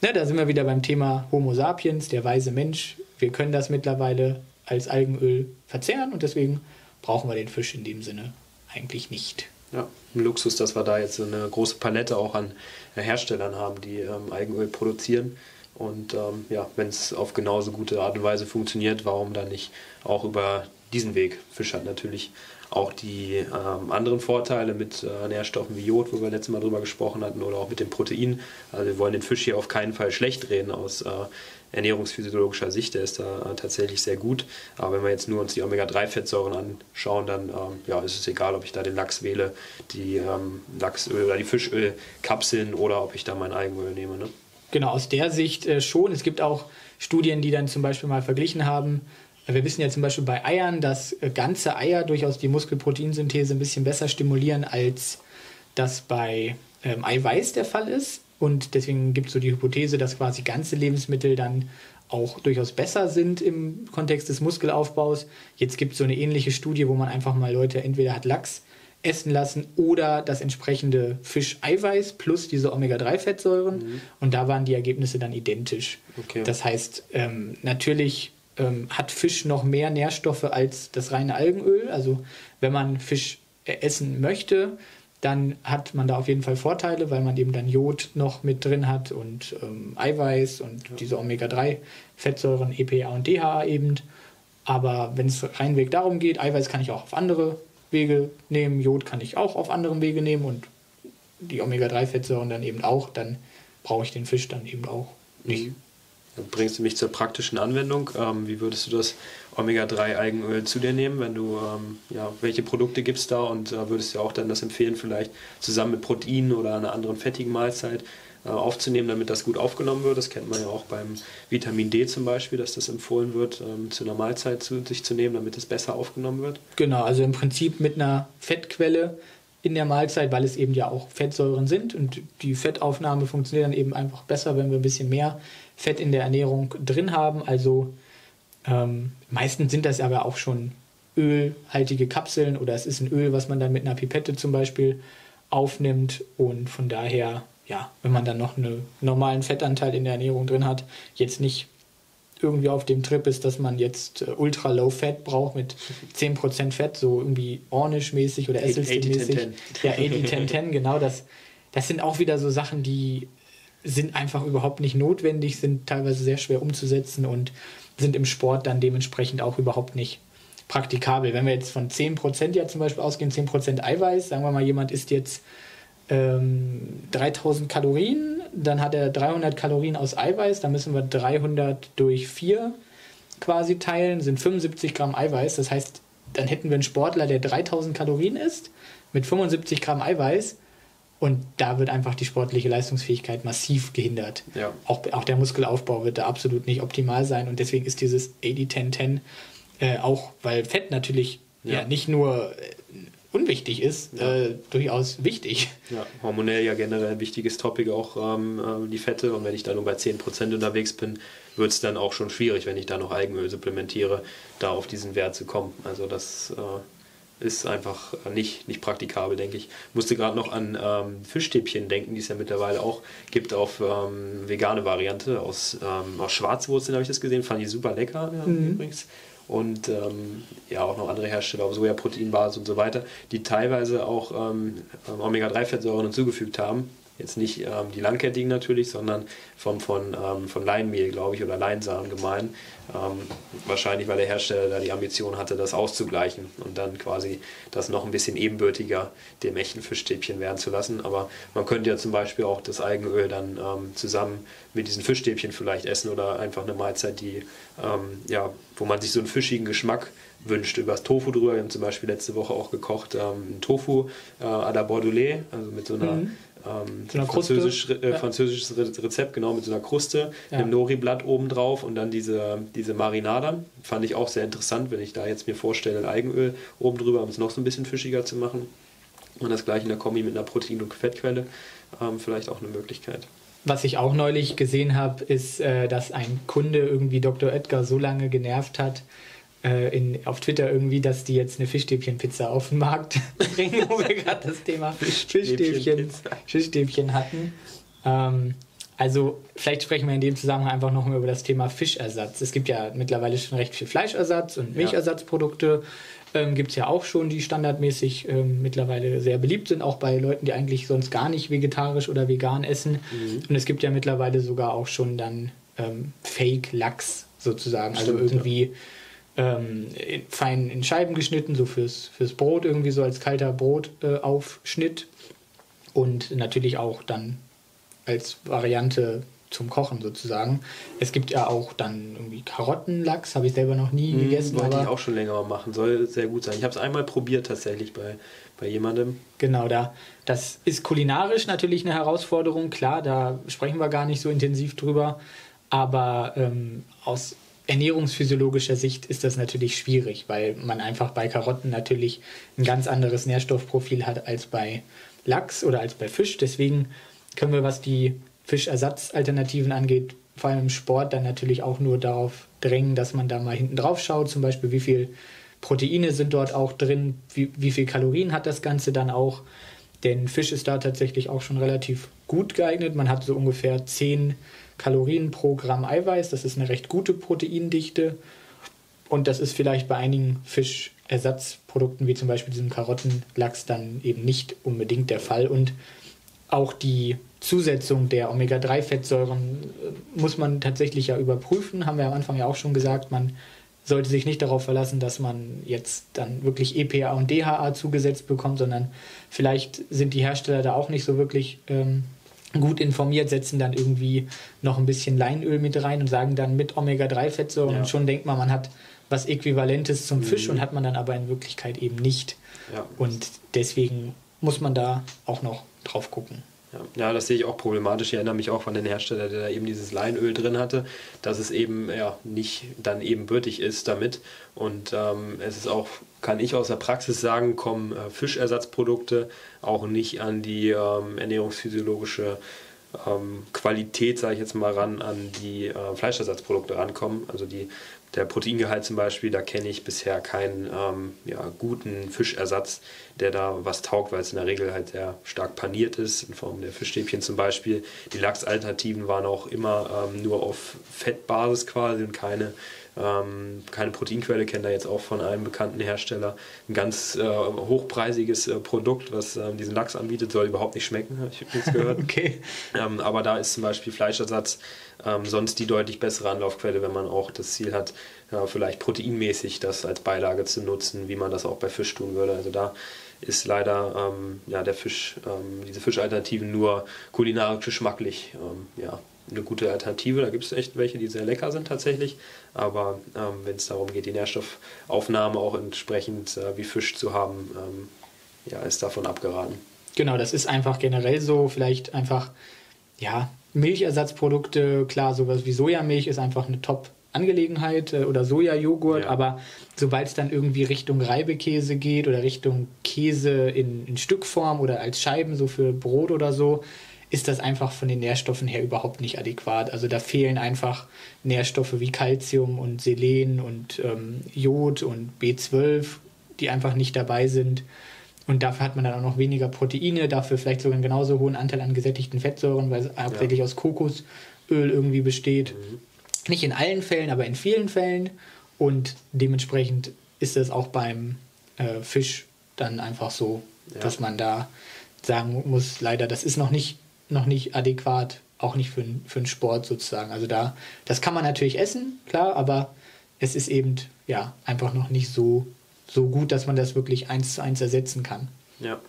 Speaker 1: na, da sind wir wieder beim Thema Homo sapiens, der weise Mensch. Wir können das mittlerweile als Algenöl verzehren und deswegen brauchen wir den Fisch in dem Sinne eigentlich nicht.
Speaker 2: Ja, ein Luxus, dass wir da jetzt so eine große Palette auch an Herstellern haben, die ähm, Eigenöl produzieren. Und ähm, ja, wenn es auf genauso gute Art und Weise funktioniert, warum dann nicht auch über diesen Weg? Fisch hat natürlich auch die ähm, anderen Vorteile mit äh, Nährstoffen wie Jod, wo wir letztes Mal drüber gesprochen hatten, oder auch mit dem Protein. Also wir wollen den Fisch hier auf keinen Fall schlecht reden aus äh, ernährungsphysiologischer Sicht, der ist da tatsächlich sehr gut. Aber wenn wir jetzt nur uns die Omega-3-Fettsäuren anschauen, dann ähm, ja, ist es egal, ob ich da den Lachs wähle, die ähm, Lachsöl oder die Fischölkapseln oder ob ich da mein Eigenöl nehme. Ne?
Speaker 1: Genau, aus der Sicht äh, schon. Es gibt auch Studien, die dann zum Beispiel mal verglichen haben. Wir wissen ja zum Beispiel bei Eiern, dass äh, ganze Eier durchaus die Muskelproteinsynthese ein bisschen besser stimulieren, als das bei ähm, Eiweiß der Fall ist. Und deswegen gibt es so die Hypothese, dass quasi ganze Lebensmittel dann auch durchaus besser sind im Kontext des Muskelaufbaus. Jetzt gibt es so eine ähnliche Studie, wo man einfach mal Leute entweder hat Lachs essen lassen oder das entsprechende Fischeiweiß plus diese Omega-3-Fettsäuren. Mhm. Und da waren die Ergebnisse dann identisch. Okay. Das heißt, ähm, natürlich ähm, hat Fisch noch mehr Nährstoffe als das reine Algenöl. Also wenn man Fisch essen möchte, dann hat man da auf jeden Fall Vorteile, weil man eben dann Jod noch mit drin hat und ähm, Eiweiß und ja. diese Omega-3-Fettsäuren, EPA und DHA eben. Aber wenn es reinweg darum geht, Eiweiß kann ich auch auf andere Wege nehmen, Jod kann ich auch auf anderen Wege nehmen und die Omega-3-Fettsäuren dann eben auch, dann brauche ich den Fisch dann eben auch nicht. Mhm.
Speaker 2: Dann bringst du mich zur praktischen Anwendung. Ähm, wie würdest du das Omega-3-Eigenöl zu dir nehmen, wenn du, ähm, ja, welche Produkte gibt es da und äh, würdest du auch dann das empfehlen, vielleicht zusammen mit Proteinen oder einer anderen fettigen Mahlzeit äh, aufzunehmen, damit das gut aufgenommen wird. Das kennt man ja auch beim Vitamin D zum Beispiel, dass das empfohlen wird, ähm, zu einer Mahlzeit zu sich zu nehmen, damit es besser aufgenommen wird.
Speaker 1: Genau, also im Prinzip mit einer Fettquelle in der Mahlzeit, weil es eben ja auch Fettsäuren sind und die Fettaufnahme funktioniert dann eben einfach besser, wenn wir ein bisschen mehr Fett in der Ernährung drin haben. Also ähm, meistens sind das aber auch schon ölhaltige Kapseln oder es ist ein Öl, was man dann mit einer Pipette zum Beispiel aufnimmt und von daher, ja, wenn man dann noch einen normalen Fettanteil in der Ernährung drin hat, jetzt nicht irgendwie auf dem Trip ist, dass man jetzt äh, ultra low fat braucht mit 10% Fett, so irgendwie Ornish-mäßig oder Esselstyn-mäßig. Ja, 80-10-10, genau. Das, das sind auch wieder so Sachen, die sind einfach überhaupt nicht notwendig, sind teilweise sehr schwer umzusetzen und sind im Sport dann dementsprechend auch überhaupt nicht praktikabel. Wenn wir jetzt von 10% ja zum Beispiel ausgehen, 10% Eiweiß, sagen wir mal, jemand isst jetzt ähm, 3000 Kalorien, dann hat er 300 Kalorien aus Eiweiß, dann müssen wir 300 durch 4 quasi teilen, sind 75 Gramm Eiweiß. Das heißt, dann hätten wir einen Sportler, der 3000 Kalorien isst, mit 75 Gramm Eiweiß. Und da wird einfach die sportliche Leistungsfähigkeit massiv gehindert. Ja. Auch, auch der Muskelaufbau wird da absolut nicht optimal sein. Und deswegen ist dieses 80-10-10 äh, auch, weil Fett natürlich ja. ja nicht nur äh, unwichtig ist, ja. äh, durchaus wichtig.
Speaker 2: Ja, hormonell ja generell ein wichtiges Topic auch ähm, äh, die Fette und wenn ich da nur bei 10% unterwegs bin, wird es dann auch schon schwierig, wenn ich da noch Eigenöl supplementiere, da auf diesen Wert zu kommen. Also das äh, ist einfach nicht, nicht praktikabel, denke ich. Musste gerade noch an ähm, Fischstäbchen denken, die es ja mittlerweile auch gibt auf ähm, vegane Variante aus, ähm, aus Schwarzwurzeln, habe ich das gesehen, fand ich super lecker ja, mhm. übrigens und ähm, ja auch noch andere Hersteller auf Sojaproteinbasis und so weiter, die teilweise auch ähm, Omega-3-Fettsäuren hinzugefügt haben. Jetzt nicht ähm, die langkettigen natürlich, sondern vom, von, ähm, von Leinmehl, glaube ich, oder Leinsamen gemein. Ähm, wahrscheinlich, weil der Hersteller da die Ambition hatte, das auszugleichen und dann quasi das noch ein bisschen ebenbürtiger dem echten Fischstäbchen werden zu lassen. Aber man könnte ja zum Beispiel auch das Eigenöl dann ähm, zusammen mit diesen Fischstäbchen vielleicht essen oder einfach eine Mahlzeit, die, ähm, ja, wo man sich so einen fischigen Geschmack wünscht. Über das Tofu drüber. Wir haben zum Beispiel letzte Woche auch gekocht ähm, Tofu äh, à la Bordelais, also mit so einer mhm ähm, so französisch, äh, ja. französisches Rezept, genau, mit so einer Kruste, ja. einem Nori-Blatt oben drauf und dann diese, diese Marinade. Fand ich auch sehr interessant, wenn ich da jetzt mir vorstelle, ein Eigenöl oben drüber, um es noch so ein bisschen fischiger zu machen. Und das gleiche in der Kombi mit einer Protein- und Fettquelle. Ähm, vielleicht auch eine Möglichkeit.
Speaker 1: Was ich auch neulich gesehen habe, ist, äh, dass ein Kunde irgendwie Dr. Edgar so lange genervt hat, äh, in, auf Twitter irgendwie, dass die jetzt eine Fischstäbchenpizza auf den Markt bringen, wo wir gerade das Thema Fischstäbchen, Fischstäbchen hatten. Ähm, also vielleicht sprechen wir in dem Zusammenhang einfach noch mal über das Thema Fischersatz. Es gibt ja mittlerweile schon recht viel Fleischersatz und Milchersatzprodukte. Ähm, gibt es ja auch schon, die standardmäßig ähm, mittlerweile sehr beliebt sind, auch bei Leuten, die eigentlich sonst gar nicht vegetarisch oder vegan essen. Mhm. Und es gibt ja mittlerweile sogar auch schon dann ähm, Fake-Lachs sozusagen. Also Stimmt, also irgendwie ja ähm, in, fein in Scheiben geschnitten, so fürs, fürs Brot, irgendwie so als kalter Brotaufschnitt. Äh, und natürlich auch dann als Variante zum Kochen sozusagen. Es gibt ja auch dann irgendwie Karottenlachs, habe ich selber noch nie mmh, gegessen.
Speaker 2: Wollte ich auch schon länger mal machen, soll sehr gut sein. Ich habe es einmal probiert tatsächlich bei, bei jemandem.
Speaker 1: Genau, da. Das ist kulinarisch natürlich eine Herausforderung, klar, da sprechen wir gar nicht so intensiv drüber. Aber ähm, aus ernährungsphysiologischer Sicht ist das natürlich schwierig, weil man einfach bei Karotten natürlich ein ganz anderes Nährstoffprofil hat als bei Lachs oder als bei Fisch. Deswegen können wir, was die Fischersatzalternativen angeht, vor allem im Sport dann natürlich auch nur darauf drängen, dass man da mal hinten drauf schaut, zum Beispiel wie viel Proteine sind dort auch drin, wie, wie viel Kalorien hat das Ganze dann auch. Denn Fisch ist da tatsächlich auch schon relativ gut geeignet. Man hat so ungefähr 10 Kalorien pro Gramm Eiweiß. Das ist eine recht gute Proteindichte. Und das ist vielleicht bei einigen Fischersatzprodukten, wie zum Beispiel diesem Karottenlachs, dann eben nicht unbedingt der Fall. Und auch die Zusetzung der Omega-3-Fettsäuren äh, muss man tatsächlich ja überprüfen. Haben wir am Anfang ja auch schon gesagt, man sollte sich nicht darauf verlassen, dass man jetzt dann wirklich EPA und DHA zugesetzt bekommt, sondern vielleicht sind die Hersteller da auch nicht so wirklich ähm, gut informiert, setzen dann irgendwie noch ein bisschen Leinöl mit rein und sagen dann mit Omega-3-Fettsäuren. Ja. Und schon denkt man, man hat was Äquivalentes zum Fisch mhm. und hat man dann aber in Wirklichkeit eben nicht. Ja. Und deswegen muss man da auch noch drauf gucken.
Speaker 2: Ja. ja, das sehe ich auch problematisch. Ich erinnere mich auch von den Hersteller, der da eben dieses Leinöl drin hatte, dass es eben ja, nicht dann ebenbürtig ist damit. Und ähm, es ist auch, kann ich aus der Praxis sagen, kommen äh, Fischersatzprodukte auch nicht an die ähm, ernährungsphysiologische ähm, Qualität, sage ich jetzt mal, ran an die äh, Fleischersatzprodukte rankommen. Also die der Proteingehalt zum Beispiel, da kenne ich bisher keinen ähm, ja, guten Fischersatz, der da was taugt, weil es in der Regel halt sehr stark paniert ist, in Form der Fischstäbchen zum Beispiel. Die Lachsalternativen waren auch immer ähm, nur auf Fettbasis quasi und keine ähm, keine Proteinquelle, kenne da jetzt auch von einem bekannten Hersteller. Ein ganz äh, hochpreisiges äh, Produkt, was äh, diesen Lachs anbietet, soll überhaupt nicht schmecken, habe ich jetzt gehört.
Speaker 1: okay.
Speaker 2: Ähm, aber da ist zum Beispiel Fleischersatz ähm, sonst die deutlich bessere Anlaufquelle, wenn man auch das Ziel hat, ja, vielleicht proteinmäßig das als Beilage zu nutzen, wie man das auch bei Fisch tun würde. Also da ist leider ähm, ja, der Fisch, ähm, diese Fischalternativen nur kulinarisch geschmacklich ähm, ja, eine gute Alternative. Da gibt es echt welche, die sehr lecker sind tatsächlich. Aber ähm, wenn es darum geht, die Nährstoffaufnahme auch entsprechend äh, wie Fisch zu haben, ähm, ja, ist davon abgeraten.
Speaker 1: Genau, das ist einfach generell so. Vielleicht einfach, ja, Milchersatzprodukte, klar, sowas wie Sojamilch ist einfach eine Top- Angelegenheit äh, oder Sojajoghurt, ja. aber sobald es dann irgendwie Richtung Reibekäse geht oder Richtung Käse in, in Stückform oder als Scheiben, so für Brot oder so, ist das einfach von den Nährstoffen her überhaupt nicht adäquat. Also da fehlen einfach Nährstoffe wie Calcium und Selen und ähm, Jod und B12, die einfach nicht dabei sind. Und dafür hat man dann auch noch weniger Proteine, dafür vielleicht sogar einen genauso hohen Anteil an gesättigten Fettsäuren, weil es hauptsächlich ja. aus Kokosöl irgendwie besteht. Mhm. Nicht in allen Fällen, aber in vielen Fällen. Und dementsprechend ist es auch beim äh, Fisch dann einfach so, ja. dass man da sagen muss, leider, das ist noch nicht noch nicht adäquat, auch nicht für, für einen Sport sozusagen. Also da, das kann man natürlich essen, klar, aber es ist eben ja einfach noch nicht so, so gut, dass man das wirklich eins zu eins ersetzen kann.
Speaker 2: Ja.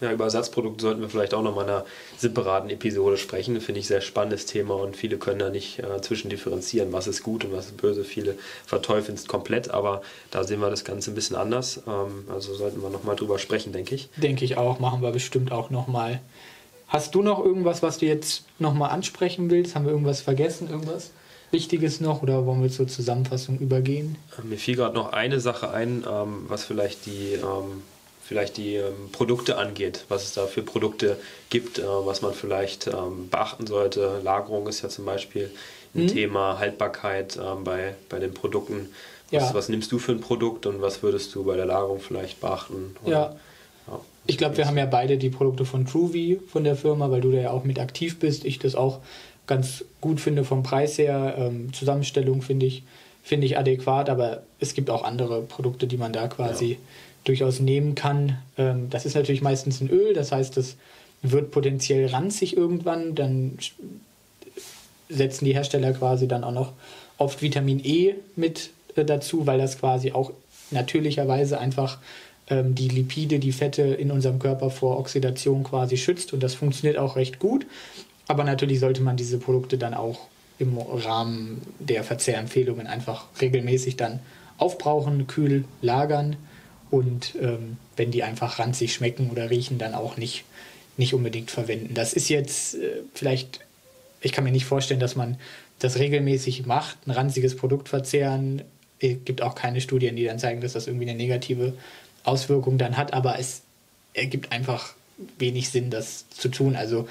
Speaker 2: Ja, über Ersatzprodukte sollten wir vielleicht auch noch mal in einer separaten Episode sprechen. Finde ich ein sehr spannendes Thema und viele können da nicht äh, zwischendifferenzieren, was ist gut und was ist böse. Viele verteufeln es komplett, aber da sehen wir das Ganze ein bisschen anders. Ähm, also sollten wir noch mal drüber sprechen, denke ich.
Speaker 1: Denke ich auch, machen wir bestimmt auch noch mal. Hast du noch irgendwas, was du jetzt nochmal ansprechen willst? Haben wir irgendwas vergessen? Irgendwas Wichtiges noch oder wollen wir zur Zusammenfassung übergehen?
Speaker 2: Äh, mir fiel gerade noch eine Sache ein, ähm, was vielleicht die, ähm, vielleicht die ähm, Produkte angeht, was es da für Produkte gibt, äh, was man vielleicht beachten sollte. Lagerung ist ja zum Beispiel ein mhm. Thema, Haltbarkeit bei, bei den Produkten. Was, ja. was nimmst du für ein Produkt und was würdest du bei der Lagerung vielleicht beachten?
Speaker 1: Oder? Ja. Ich glaube, wir haben ja beide die Produkte von Truvy von der Firma, weil du da ja auch mit aktiv bist. Ich das auch ganz gut finde vom Preis her. Ähm, Zusammenstellung finde ich, find ich adäquat, aber es gibt auch andere Produkte, die man da quasi ja. durchaus nehmen kann. Ähm, das ist natürlich meistens ein Öl, das heißt, das wird potenziell ranzig irgendwann. Dann setzen die Hersteller quasi dann auch noch oft Vitamin E mit äh, dazu, weil das quasi auch natürlicherweise einfach die Lipide, die Fette in unserem Körper vor Oxidation quasi schützt und das funktioniert auch recht gut. Aber natürlich sollte man diese Produkte dann auch im Rahmen der Verzehrempfehlungen einfach regelmäßig dann aufbrauchen, kühl lagern und ähm, wenn die einfach ranzig schmecken oder riechen, dann auch nicht, nicht unbedingt verwenden. Das ist jetzt äh, vielleicht, ich kann mir nicht vorstellen, dass man das regelmäßig macht, ein ranziges Produkt verzehren. Es gibt auch keine Studien, die dann zeigen, dass das irgendwie eine negative Auswirkungen dann hat, aber es ergibt einfach wenig Sinn, das zu tun. Also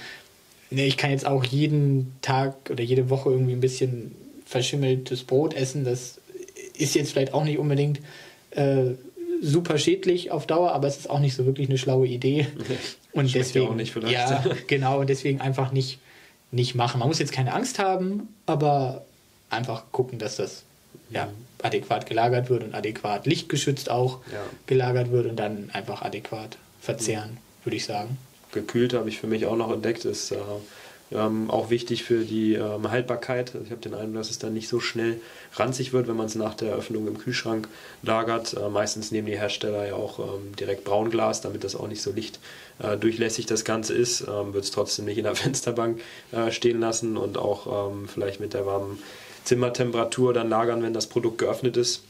Speaker 1: ne, ich kann jetzt auch jeden Tag oder jede Woche irgendwie ein bisschen verschimmeltes Brot essen. Das ist jetzt vielleicht auch nicht unbedingt äh, super schädlich auf Dauer, aber es ist auch nicht so wirklich eine schlaue Idee. Und Schmeckt deswegen, ja, auch nicht vielleicht. ja, genau, und deswegen einfach nicht, nicht machen. Man muss jetzt keine Angst haben, aber einfach gucken, dass das ja, adäquat gelagert wird und adäquat lichtgeschützt auch ja. gelagert wird und dann einfach adäquat verzehren, mhm. würde ich sagen.
Speaker 2: Gekühlt habe ich für mich auch noch entdeckt, ist äh, Ähm, auch wichtig für die ähm, Haltbarkeit. Also ich habe den Eindruck, dass es dann nicht so schnell ranzig wird, wenn man es nach der Eröffnung im Kühlschrank lagert. Äh, meistens nehmen die Hersteller ja auch ähm, direkt Braunglas, damit das auch nicht so lichtdurchlässig äh, das Ganze ist. Ähm, wird es trotzdem nicht in der Fensterbank äh, stehen lassen und auch ähm, vielleicht mit der warmen Zimmertemperatur dann lagern, wenn das Produkt geöffnet ist.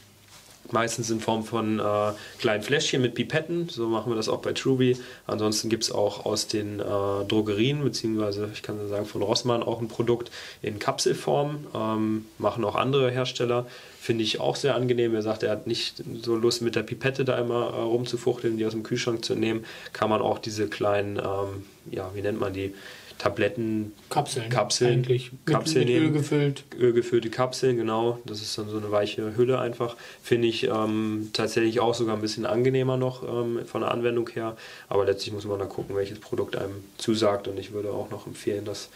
Speaker 2: Meistens in Form von äh, kleinen Fläschchen mit Pipetten, so machen wir das auch bei Truby. Ansonsten gibt es auch aus den äh, Drogerien, beziehungsweise ich kann sagen von Rossmann auch ein Produkt in Kapselform. Ähm, machen auch andere Hersteller. Finde ich auch sehr angenehm. Er sagt, er hat nicht so Lust mit der Pipette da immer äh, rumzufuchteln, die aus dem Kühlschrank zu nehmen. Kann man auch diese kleinen, ähm, ja, wie nennt man die? Tabletten,
Speaker 1: Kapseln,
Speaker 2: Kapseln,
Speaker 1: eigentlich.
Speaker 2: Kapseln
Speaker 1: mit, mit
Speaker 2: nehmen.
Speaker 1: Öl gefüllt.
Speaker 2: Ölgefüllte Kapseln, genau. Das ist dann so eine weiche Hülle einfach. Finde ich ähm, tatsächlich auch sogar ein bisschen angenehmer noch ähm, von der Anwendung her. Aber letztlich muss man da gucken, welches Produkt einem zusagt. Und ich würde auch noch empfehlen, das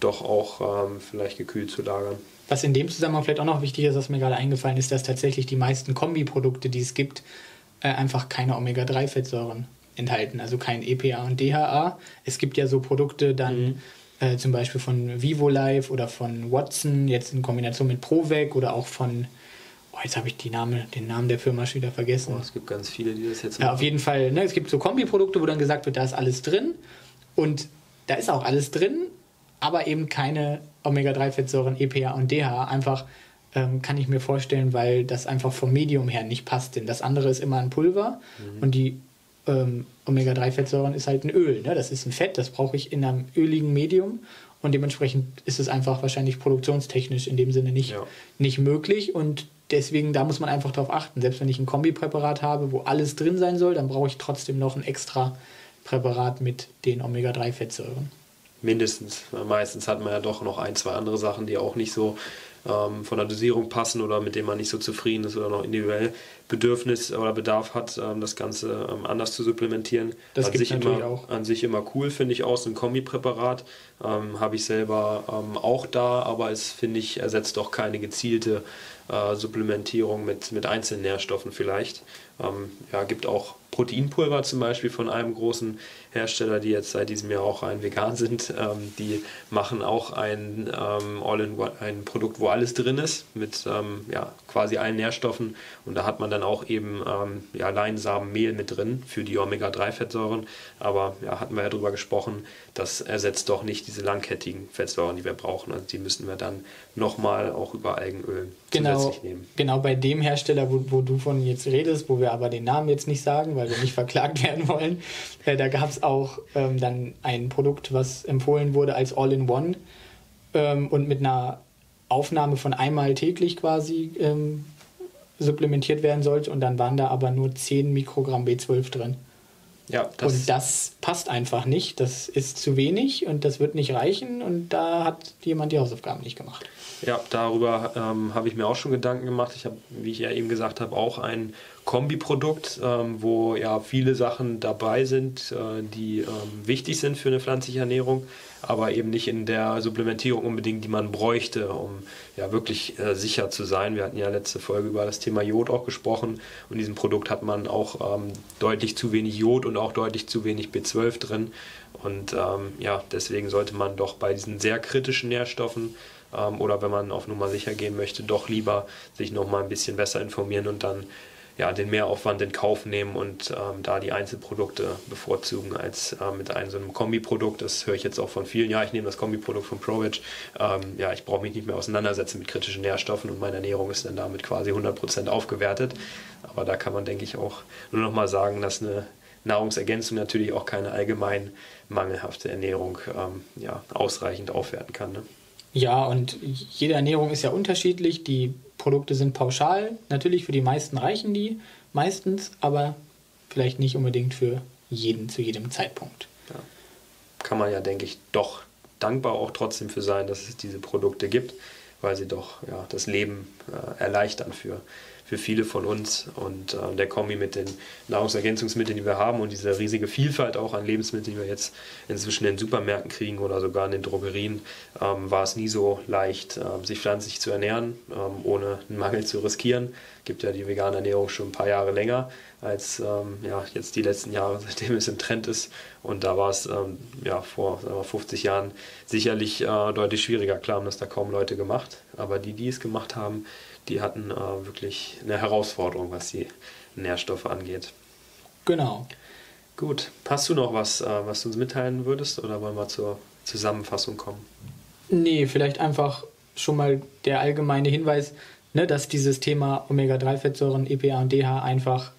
Speaker 2: doch auch ähm, vielleicht gekühlt zu lagern.
Speaker 1: Was in dem Zusammenhang vielleicht auch noch wichtig ist, was mir gerade eingefallen ist, dass tatsächlich die meisten Kombiprodukte, die es gibt, äh, einfach keine Omega-3-Fettsäuren enthalten, also kein EPA und DHA. Es gibt ja so Produkte dann
Speaker 2: Mhm.
Speaker 1: äh, zum Beispiel von VivoLife oder von Watson, jetzt in Kombination mit Provec oder auch von, oh, jetzt habe ich die Name, den Namen der Firma schon wieder vergessen.
Speaker 2: Oh, es gibt ganz viele, die das jetzt
Speaker 1: Ja, auf jeden Fall. Ne? Es gibt so Kombiprodukte, wo dann gesagt wird, da ist alles drin. Und da ist auch alles drin, aber eben keine Omega-3-Fettsäuren, EPA und DHA. Einfach ähm, kann ich mir vorstellen, weil das einfach vom Medium her nicht passt. Denn das andere ist immer ein Pulver und die ähm, Omega-3-Fettsäuren ist halt ein Öl. Ne? Das ist ein Fett, das brauche ich in einem öligen Medium. Und dementsprechend ist es einfach wahrscheinlich produktionstechnisch in dem Sinne nicht,
Speaker 2: Ja.
Speaker 1: nicht möglich. Und deswegen, da muss man einfach drauf achten. Selbst wenn ich ein Kombipräparat habe, wo alles drin sein soll, dann brauche ich trotzdem noch ein extra Präparat mit den Omega-3-Fettsäuren.
Speaker 2: Mindestens. Meistens hat man ja doch noch ein, zwei andere Sachen, die auch nicht so ähm, von der Dosierung passen oder mit denen man nicht so zufrieden ist oder noch individuell Bedürfnis oder Bedarf hat, ähm, das Ganze ähm, anders zu supplementieren.
Speaker 1: Das
Speaker 2: an, sich
Speaker 1: natürlich
Speaker 2: immer,
Speaker 1: auch.
Speaker 2: an sich immer cool, finde ich auch, so ein Kombipräparat. Ähm, Habe ich selber ähm, auch da, aber es, finde ich, ersetzt doch keine gezielte äh, Supplementierung mit, mit einzelnen Nährstoffen vielleicht. Ähm, ja, gibt auch Proteinpulver zum Beispiel von einem großen Hersteller, die jetzt seit diesem Jahr auch rein vegan sind. Ähm, die machen auch ein, ähm, All-in-One- ein Produkt, wo alles drin ist, mit ähm, ja, quasi allen Nährstoffen. Und da hat man dann auch eben ähm, ja, Leinsamenmehl mit drin für die Omega-3-Fettsäuren. Aber ja, hatten wir ja drüber gesprochen, das ersetzt doch nicht diese langkettigen Fettsäuren, die wir brauchen. Also die müssen wir dann nochmal auch über Algenöl
Speaker 1: Genau,
Speaker 2: zusätzlich nehmen.
Speaker 1: genau bei dem Hersteller, wo, wo du von jetzt redest, wo wir aber den Namen jetzt nicht sagen, weil wir nicht verklagt werden wollen, äh, da gab es auch ähm, dann ein Produkt, was empfohlen wurde als All-in-One ähm, und mit einer Aufnahme von einmal täglich quasi ähm, supplementiert werden sollte und dann waren da aber nur 10 Mikrogramm B12 drin.
Speaker 2: Ja,
Speaker 1: und das passt einfach nicht, das ist zu wenig und das wird nicht reichen und da hat jemand die Hausaufgaben nicht gemacht.
Speaker 2: Ja, darüber ähm, habe ich mir auch schon Gedanken gemacht. Ich habe, wie ich ja eben gesagt habe, auch ein Kombiprodukt, ähm, wo ja viele Sachen dabei sind, äh, die ähm, wichtig sind für eine pflanzliche Ernährung, aber eben nicht in der Supplementierung unbedingt, die man bräuchte, um ja wirklich äh, sicher zu sein. Wir hatten ja letzte Folge über das Thema Jod auch gesprochen und in diesem Produkt hat man auch ähm, deutlich zu wenig Jod und auch deutlich zu wenig B12 drin. Und ähm, ja, deswegen sollte man doch bei diesen sehr kritischen Nährstoffen ähm, oder wenn man auf Nummer sicher gehen möchte, doch lieber sich noch mal ein bisschen besser informieren und dann ja, den Mehraufwand in Kauf nehmen und ähm, da die Einzelprodukte bevorzugen als äh, mit einem so einem Kombiprodukt. Das höre ich jetzt auch von vielen. Ja, ich nehme das Kombiprodukt von ProVeg. Ähm, ja, ich brauche mich nicht mehr auseinandersetzen mit kritischen Nährstoffen und meine Ernährung ist dann damit quasi 100% aufgewertet. Aber da kann man, denke ich, auch nur noch mal sagen, dass eine Nahrungsergänzung natürlich auch keine allgemein mangelhafte Ernährung ähm, ja, ausreichend aufwerten kann. Ne?
Speaker 1: Ja, und jede Ernährung ist ja unterschiedlich. Die Produkte sind pauschal. Natürlich für die meisten reichen die meistens, aber vielleicht nicht unbedingt für jeden zu jedem Zeitpunkt.
Speaker 2: Ja. Kann man ja, denke ich, doch dankbar auch trotzdem für sein, dass es diese Produkte gibt, weil sie doch ja, das Leben äh, erleichtern für für viele von uns. Und äh, der Kombi mit den Nahrungsergänzungsmitteln, die wir haben und diese riesige Vielfalt auch an Lebensmitteln, die wir jetzt inzwischen in den Supermärkten kriegen oder sogar in den Drogerien, ähm, war es nie so leicht, äh, sich pflanzlich zu ernähren, ähm, ohne einen Mangel zu riskieren. Gibt ja die vegane Ernährung schon ein paar Jahre länger als ähm, ja, jetzt die letzten Jahre, seitdem es im Trend ist. Und da war es ähm, ja, vor wir, 50 Jahren sicherlich äh, deutlich schwieriger. Klar haben das da kaum Leute gemacht, aber die, die es gemacht haben, die hatten äh, wirklich eine Herausforderung, was die Nährstoffe angeht.
Speaker 1: Genau.
Speaker 2: Gut, hast du noch was, äh, was du uns mitteilen würdest oder wollen wir zur Zusammenfassung kommen?
Speaker 1: Nee, vielleicht einfach schon mal der allgemeine Hinweis, ne, dass dieses Thema Omega-3-Fettsäuren, EPA und DH einfach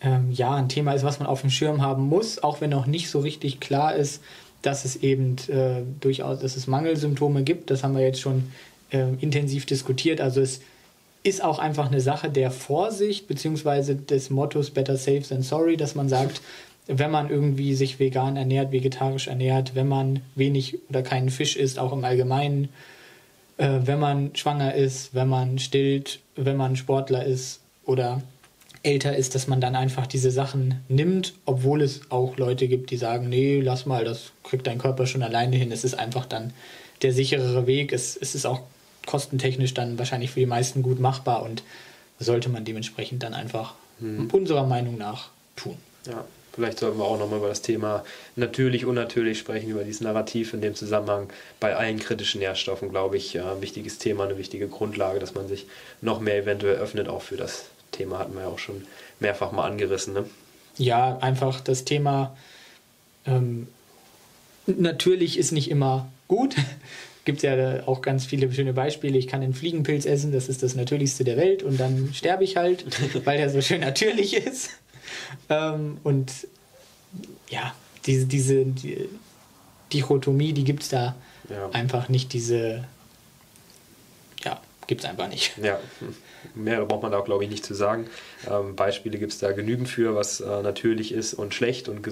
Speaker 1: ähm, ja ein Thema ist, was man auf dem Schirm haben muss, auch wenn noch nicht so richtig klar ist, dass es eben äh, durchaus, dass es Mangelsymptome gibt. Das haben wir jetzt schon äh, intensiv diskutiert. Also es ist auch einfach eine Sache der Vorsicht beziehungsweise des Mottos Better Safe than Sorry, dass man sagt, wenn man irgendwie sich vegan ernährt, vegetarisch ernährt, wenn man wenig oder keinen Fisch isst, auch im Allgemeinen, äh, wenn man schwanger ist, wenn man stillt, wenn man Sportler ist oder älter ist, dass man dann einfach diese Sachen nimmt, obwohl es auch Leute gibt, die sagen, nee, lass mal, das kriegt dein Körper schon alleine hin. Es ist einfach dann der sicherere Weg. Es, es ist auch kostentechnisch dann wahrscheinlich für die meisten gut machbar und sollte man dementsprechend dann einfach hm. unserer Meinung nach tun.
Speaker 2: Ja, vielleicht sollten wir auch nochmal über das Thema natürlich, unnatürlich sprechen, über dieses Narrativ in dem Zusammenhang. Bei allen kritischen Nährstoffen, glaube ich, ein wichtiges Thema, eine wichtige Grundlage, dass man sich noch mehr eventuell öffnet, auch für das Thema hatten wir ja auch schon mehrfach mal angerissen. Ne?
Speaker 1: Ja, einfach das Thema ähm, natürlich ist nicht immer gut gibt ja auch ganz viele schöne Beispiele. Ich kann einen Fliegenpilz essen, das ist das Natürlichste der Welt und dann sterbe ich halt, weil der so schön natürlich ist. Ähm, und ja, diese, diese die Dichotomie, die gibt es da ja. einfach nicht, diese, ja, gibt es einfach nicht.
Speaker 2: Ja, mehr braucht man da, glaube ich, nicht zu sagen. Ähm, Beispiele gibt es da genügend für, was äh, natürlich ist und schlecht und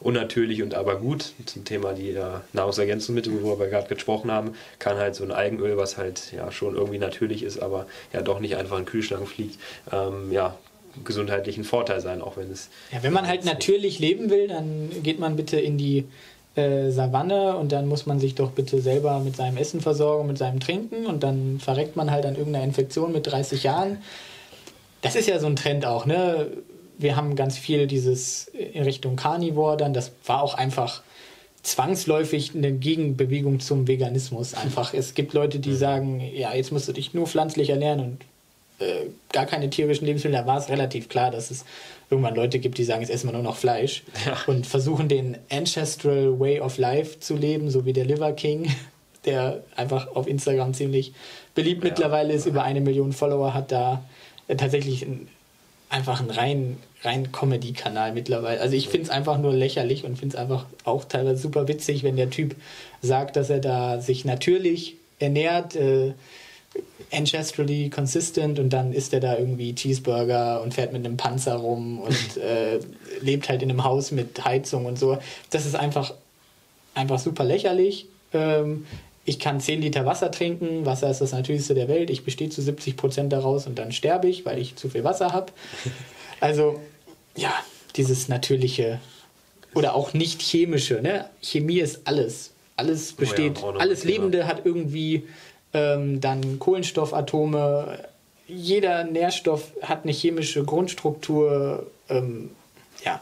Speaker 2: unnatürlich und aber gut. Zum Thema die äh, Nahrungsergänzungsmittel, worüber wir gerade gesprochen haben, kann halt so ein Eigenöl, was halt ja schon irgendwie natürlich ist, aber ja doch nicht einfach in den Kühlschrank fliegt, ähm, ja, gesundheitlichen Vorteil sein, auch wenn es.
Speaker 1: Ja, wenn man halt natürlich leben will, dann geht man bitte in die äh, Savanne und dann muss man sich doch bitte selber mit seinem Essen versorgen, mit seinem Trinken und dann verreckt man halt an irgendeiner Infektion mit 30 Jahren. Das ist ja so ein Trend auch, ne? Wir haben ganz viel dieses in Richtung Carnivore dann, das war auch einfach zwangsläufig eine Gegenbewegung zum Veganismus. Einfach, es gibt Leute, die mhm. sagen, ja, jetzt musst du dich nur pflanzlich ernähren und äh, gar keine tierischen Lebensmittel. Da war es relativ klar, dass es irgendwann Leute gibt, die sagen, jetzt essen wir nur noch Fleisch ja. und versuchen den Ancestral Way of Life zu leben, so wie der Liver King, der einfach auf Instagram ziemlich beliebt ja. mittlerweile ist, über eine Million Follower hat, da äh, tatsächlich ein, einfach ein rein, rein Comedy-Kanal mittlerweile. Also ich finde es einfach nur lächerlich und finde es einfach auch teilweise super witzig, wenn der Typ sagt, dass er da sich natürlich ernährt, äh, ancestrally consistent und dann isst er da irgendwie Cheeseburger und fährt mit einem Panzer rum und äh, lebt halt in einem Haus mit Heizung und so. Das ist einfach, einfach super lächerlich. Ähm, ich kann 10 Liter Wasser trinken. Wasser ist das Natürlichste der Welt. Ich bestehe zu 70 Prozent daraus und dann sterbe ich, weil ich zu viel Wasser habe. Also, ja, dieses natürliche oder auch nicht chemische. Ne? Chemie ist alles. Alles besteht, oh ja, alles Lebende hat irgendwie ähm, dann Kohlenstoffatome. Jeder Nährstoff hat eine chemische Grundstruktur. Ähm, ja,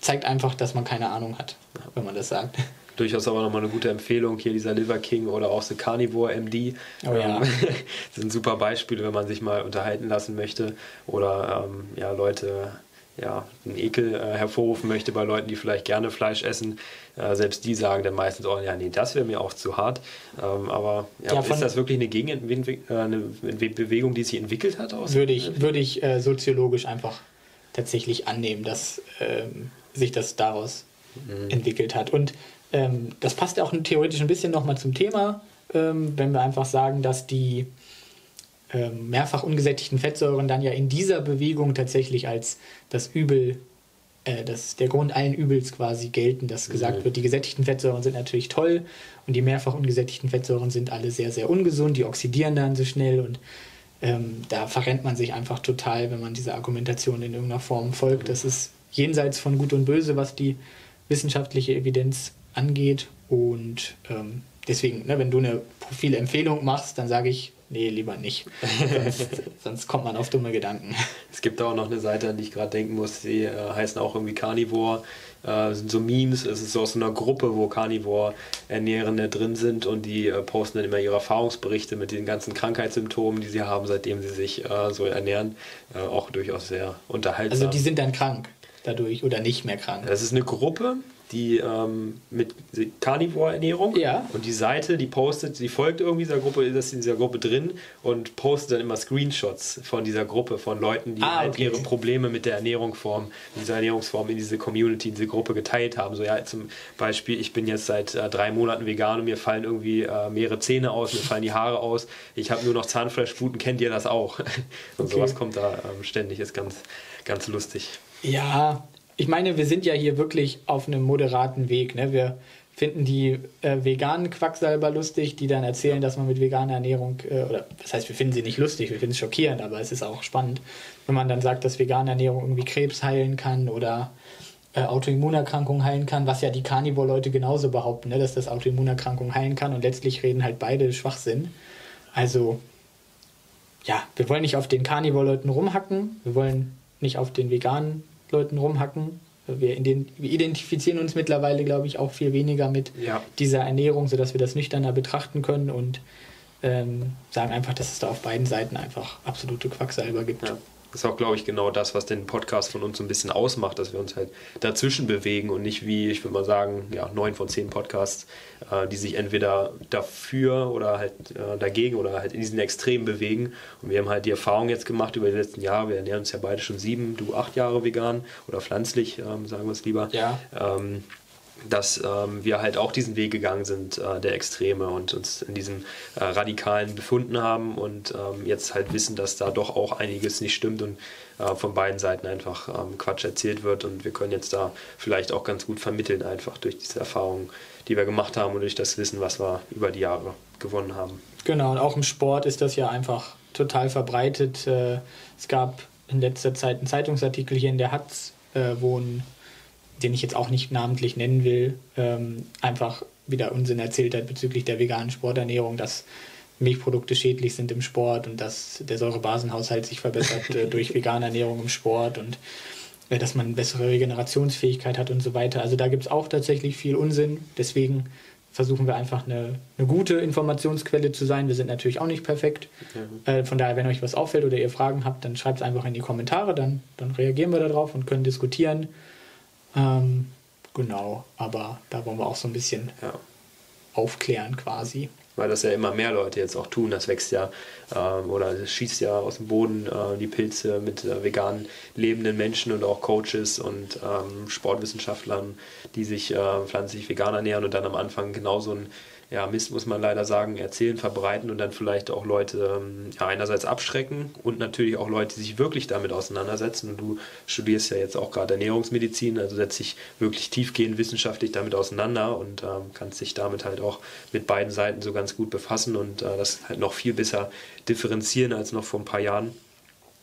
Speaker 1: zeigt einfach, dass man keine Ahnung hat, wenn man das sagt.
Speaker 2: Durchaus aber nochmal eine gute Empfehlung, hier dieser Liver King oder auch The Carnivore MD. Oh ja. Ähm, sind super Beispiele, wenn man sich mal unterhalten lassen möchte oder ähm, ja, Leute ja, einen Ekel äh, hervorrufen möchte bei Leuten, die vielleicht gerne Fleisch essen. Äh, selbst die sagen dann meistens, oh ja, nee, das wäre mir auch zu hart. Ähm, aber ja, ja, ist das wirklich eine, Gegenbewegung, äh, eine Bewegung, die sich entwickelt hat?
Speaker 1: Aus würde ich, würde ich äh, soziologisch einfach tatsächlich annehmen, dass ähm, sich das daraus mhm. entwickelt hat. Und ähm, das passt auch theoretisch ein bisschen nochmal zum Thema, ähm, wenn wir einfach sagen, dass die mehrfach ungesättigten Fettsäuren dann ja in dieser Bewegung tatsächlich als das Übel, äh, das, der Grund allen Übels quasi gelten, dass gesagt mhm. wird, die gesättigten Fettsäuren sind natürlich toll und die mehrfach ungesättigten Fettsäuren sind alle sehr, sehr ungesund, die oxidieren dann so schnell und ähm, da verrennt man sich einfach total, wenn man dieser Argumentation in irgendeiner Form folgt. Das ist jenseits von Gut und Böse, was die wissenschaftliche Evidenz angeht. Und ähm, deswegen, ne, wenn du eine Profilempfehlung machst, dann sage ich, nee, lieber nicht. sonst, sonst, kommt man auf dumme Gedanken.
Speaker 2: Es gibt auch noch eine Seite, an die ich gerade denken muss, die äh, heißen auch irgendwie Carnivore. Äh, sind so Memes, es ist so aus einer Gruppe, wo Carnivore-Ernährende drin sind und die äh, posten dann immer ihre Erfahrungsberichte mit den ganzen Krankheitssymptomen, die sie haben, seitdem sie sich äh, so ernähren. Äh, auch durchaus sehr unterhaltsam.
Speaker 1: Also die sind dann krank dadurch oder nicht mehr krank.
Speaker 2: Das ist eine Gruppe, die ähm, mit Carnivore-Ernährung
Speaker 1: ja.
Speaker 2: und die Seite, die postet, die folgt irgendwie dieser Gruppe, ist in dieser Gruppe drin und postet dann immer Screenshots von dieser Gruppe, von Leuten, die ah, halt ihre Probleme mit der Ernährungsform, dieser Ernährungsform in diese Community, in diese Gruppe geteilt haben. So ja, zum Beispiel, ich bin jetzt seit äh, drei Monaten vegan und mir fallen irgendwie äh, mehrere Zähne aus, mir fallen die Haare aus, ich habe nur noch Zahnfleischbluten, kennt ihr das auch? und okay. sowas kommt da ähm, ständig, ist ganz, ganz lustig.
Speaker 1: Ja, ich meine, wir sind ja hier wirklich auf einem moderaten Weg. Ne? Wir finden die äh, veganen Quacksalber lustig, die dann erzählen, dass man mit veganer Ernährung, äh, oder das heißt, wir finden sie nicht lustig, wir finden es schockierend, aber es ist auch spannend, wenn man dann sagt, dass vegane Ernährung irgendwie Krebs heilen kann oder äh, Autoimmunerkrankungen heilen kann, was ja die Carnivore-Leute genauso behaupten, ne? dass das Autoimmunerkrankungen heilen kann und letztlich reden halt beide Schwachsinn. Also, ja, wir wollen nicht auf den Carnivore-Leuten rumhacken, wir wollen nicht auf den veganen Leuten rumhacken. Wir, den, wir identifizieren uns mittlerweile, glaube ich, auch viel weniger mit
Speaker 2: ja.
Speaker 1: dieser Ernährung, sodass wir das nüchterner betrachten können und ähm, sagen einfach, dass es da auf beiden Seiten einfach absolute Quacksalber gibt.
Speaker 2: Ja. Das ist auch, glaube ich, genau das, was den Podcast von uns so ein bisschen ausmacht, dass wir uns halt dazwischen bewegen und nicht wie, ich würde mal sagen, ja, neun von zehn Podcasts, äh, die sich entweder dafür oder halt äh, dagegen oder halt in diesen Extremen bewegen. Und wir haben halt die Erfahrung jetzt gemacht über die letzten Jahre, wir ernähren uns ja beide schon sieben, du acht Jahre vegan oder pflanzlich, ähm, sagen wir es lieber.
Speaker 1: Ja.
Speaker 2: Ähm, dass ähm, wir halt auch diesen Weg gegangen sind, äh, der Extreme und uns in diesem äh, Radikalen befunden haben und ähm, jetzt halt wissen, dass da doch auch einiges nicht stimmt und äh, von beiden Seiten einfach ähm, Quatsch erzählt wird und wir können jetzt da vielleicht auch ganz gut vermitteln, einfach durch diese Erfahrungen, die wir gemacht haben und durch das Wissen, was wir über die Jahre gewonnen haben.
Speaker 1: Genau, und auch im Sport ist das ja einfach total verbreitet. Äh, es gab in letzter Zeit einen Zeitungsartikel hier in der Hatz, äh, wo ein den ich jetzt auch nicht namentlich nennen will, ähm, einfach wieder Unsinn erzählt hat bezüglich der veganen Sporternährung, dass Milchprodukte schädlich sind im Sport und dass der Säurebasenhaushalt sich verbessert äh, durch vegane Ernährung im Sport und äh, dass man bessere Regenerationsfähigkeit hat und so weiter. Also da gibt es auch tatsächlich viel Unsinn. Deswegen versuchen wir einfach eine, eine gute Informationsquelle zu sein. Wir sind natürlich auch nicht perfekt. Mhm. Äh, von daher, wenn euch was auffällt oder ihr Fragen habt, dann schreibt es einfach in die Kommentare, dann, dann reagieren wir darauf und können diskutieren. Ähm, genau, aber da wollen wir auch so ein bisschen
Speaker 2: ja.
Speaker 1: aufklären quasi.
Speaker 2: Weil das ja immer mehr Leute jetzt auch tun. Das wächst ja ähm, oder es schießt ja aus dem Boden äh, die Pilze mit äh, vegan lebenden Menschen und auch Coaches und ähm, Sportwissenschaftlern, die sich äh, pflanzlich vegan ernähren und dann am Anfang genauso ein ja, Mist, muss man leider sagen, erzählen, verbreiten und dann vielleicht auch Leute ähm, ja, einerseits abschrecken und natürlich auch Leute, die sich wirklich damit auseinandersetzen. Und du studierst ja jetzt auch gerade Ernährungsmedizin, also setzt dich wirklich tiefgehend wissenschaftlich damit auseinander und ähm, kannst dich damit halt auch mit beiden Seiten so ganz gut befassen und äh, das halt noch viel besser differenzieren als noch vor ein paar Jahren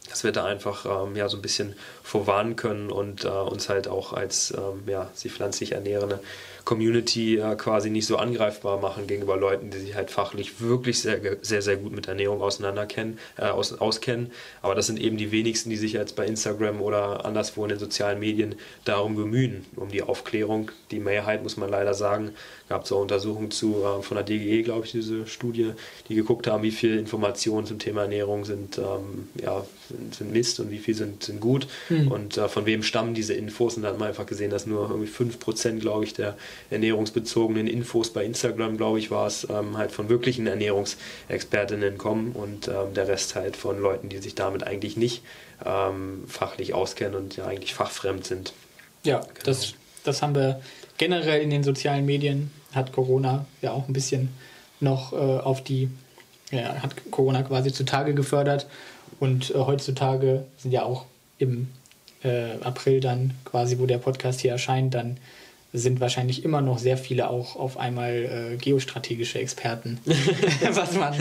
Speaker 2: dass wir da einfach ähm, ja, so ein bisschen vorwarnen können und äh, uns halt auch als ähm, ja, sich pflanzlich ernährende Community äh, quasi nicht so angreifbar machen gegenüber Leuten, die sich halt fachlich wirklich sehr, sehr, sehr gut mit Ernährung auseinander kennen, äh, aus, auskennen. Aber das sind eben die wenigsten, die sich jetzt bei Instagram oder anderswo in den sozialen Medien darum bemühen, um die Aufklärung. Die Mehrheit, muss man leider sagen, gab es auch Untersuchungen zu, äh, von der DGE, glaube ich, diese Studie, die geguckt haben, wie viel Informationen zum Thema Ernährung sind, ähm, ja, sind, Mist und wie viel sind, sind gut hm. und äh, von wem stammen diese Infos. Und dann hat man einfach gesehen, dass nur irgendwie 5%, glaube ich, der ernährungsbezogenen Infos bei Instagram, glaube ich, war es, ähm, halt von wirklichen Ernährungsexpertinnen kommen und ähm, der Rest halt von Leuten, die sich damit eigentlich nicht ähm, fachlich auskennen und ja eigentlich fachfremd sind.
Speaker 1: Ja, genau. das, das haben wir generell in den sozialen Medien, hat Corona ja auch ein bisschen noch äh, auf die, ja, hat Corona quasi zutage gefördert und äh, heutzutage sind ja auch im äh, April dann quasi, wo der Podcast hier erscheint, dann sind wahrscheinlich immer noch sehr viele auch auf einmal äh, geostrategische Experten, was man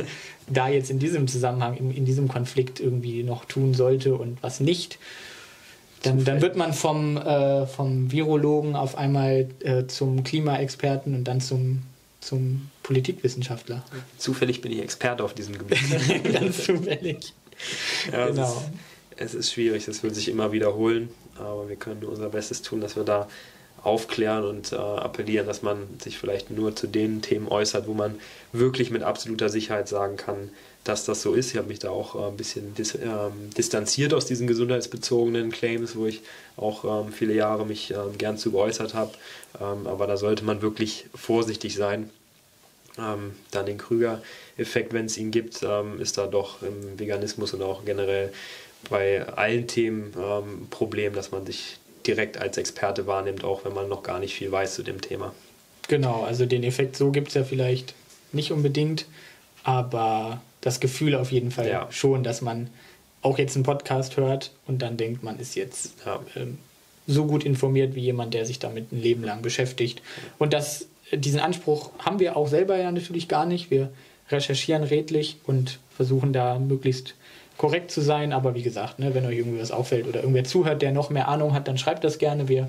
Speaker 1: da jetzt in diesem Zusammenhang, in, in, diesem Konflikt irgendwie noch tun sollte und was nicht. Dann, dann wird man vom, äh, vom Virologen auf einmal äh, zum Klimaexperten und dann zum, zum Politikwissenschaftler.
Speaker 2: Zufällig bin ich Experte auf diesem Gebiet.
Speaker 1: Ganz zufällig.
Speaker 2: Ja, genau. Es ist, es ist schwierig, das wird sich immer wiederholen, aber wir können unser Bestes tun, dass wir da aufklären und äh, appellieren, dass man sich vielleicht nur zu den Themen äußert, wo man wirklich mit absoluter Sicherheit sagen kann, dass das so ist. Ich habe mich da auch äh, ein bisschen dis äh, distanziert aus diesen gesundheitsbezogenen Claims, wo ich auch ähm, viele Jahre mich ähm, gern zu geäußert habe. Ähm, aber da sollte man wirklich vorsichtig sein. Ähm, dann den Krüger-Effekt, wenn es ihn gibt, ähm, ist da doch im Veganismus und auch generell bei allen Themen ein ähm, Problem, dass man sich direkt als Experte wahrnimmt, auch wenn man noch gar nicht viel weiß zu dem Thema.
Speaker 1: Genau, also den Effekt so gibt es ja vielleicht nicht unbedingt, aber das Gefühl auf jeden Fall ja. schon, dass man auch jetzt einen Podcast hört und dann denkt, man ist jetzt ja. ähm, so gut informiert wie jemand, der sich damit ein Leben lang beschäftigt. Und das, diesen Anspruch haben wir auch selber ja natürlich gar nicht. Wir recherchieren redlich und versuchen da möglichst korrekt zu sein. Aber wie gesagt, ne, wenn euch irgendwie was auffällt oder irgendwer zuhört, der noch mehr Ahnung hat, dann schreibt das gerne. Wir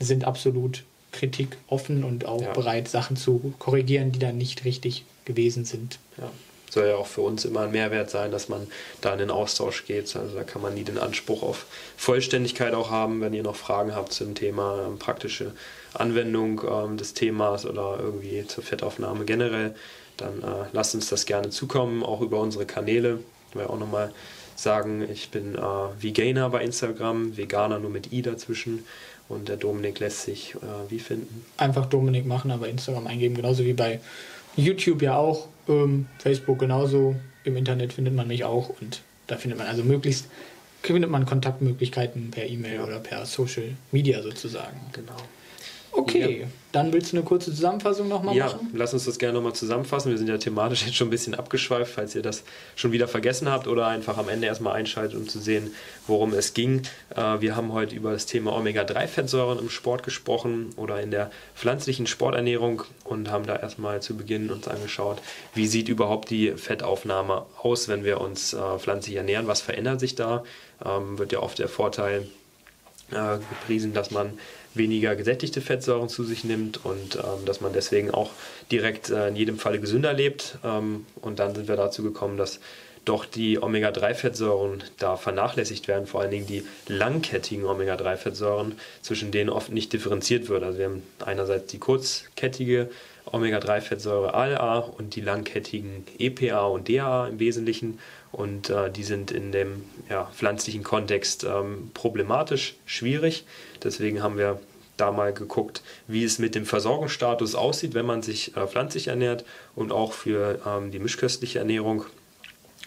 Speaker 1: sind absolut kritikoffen und auch ja. bereit, Sachen zu korrigieren, die dann nicht richtig gewesen sind.
Speaker 2: Ja. Soll ja auch für uns immer ein Mehrwert sein, dass man da in den Austausch geht. Also da kann man nie den Anspruch auf Vollständigkeit auch haben, wenn ihr noch Fragen habt zum Thema ähm, praktische Anwendung ähm, des Themas oder irgendwie zur Fettaufnahme generell, dann äh, lasst uns das gerne zukommen, auch über unsere Kanäle. Ich will auch nochmal sagen, ich bin äh, Veganer bei Instagram, Veganer nur mit I dazwischen. Und der Dominik lässt sich äh, wie finden?
Speaker 1: Einfach Dominik machen, aber Instagram eingeben, genauso wie bei YouTube ja auch. Ähm, Facebook genauso. Im Internet findet man mich auch und da findet man also möglichst findet man Kontaktmöglichkeiten per E-Mail oder per Social Media sozusagen.
Speaker 2: Genau.
Speaker 1: Okay, ja. dann willst du eine kurze Zusammenfassung nochmal
Speaker 2: ja,
Speaker 1: machen?
Speaker 2: Ja, lass uns das gerne nochmal zusammenfassen. Wir sind ja thematisch jetzt schon ein bisschen abgeschweift, falls ihr das schon wieder vergessen habt oder einfach am Ende erstmal einschaltet, um zu sehen, worum es ging. Äh, wir haben heute über das Thema Omega-3-Fettsäuren im Sport gesprochen oder in der pflanzlichen Sporternährung und haben da erstmal zu Beginn uns angeschaut, wie sieht überhaupt die Fettaufnahme aus, wenn wir uns äh, pflanzlich ernähren, was verändert sich da. Ähm, wird ja oft der Vorteil äh, gepriesen, dass man weniger gesättigte Fettsäuren zu sich nimmt und ähm, dass man deswegen auch direkt äh, in jedem Falle gesünder lebt. Ähm, und dann sind wir dazu gekommen, dass doch die Omega-3-Fettsäuren da vernachlässigt werden, vor allen Dingen die langkettigen Omega-3-Fettsäuren, zwischen denen oft nicht differenziert wird. Also wir haben einerseits die kurzkettige Omega-3-Fettsäure ALA und die langkettigen EPA und DHA im Wesentlichen. Und äh, die sind in dem ja, pflanzlichen Kontext ähm, problematisch, schwierig. Deswegen haben wir da mal geguckt, wie es mit dem Versorgungsstatus aussieht, wenn man sich äh, pflanzlich ernährt und auch für ähm, die mischköstliche Ernährung.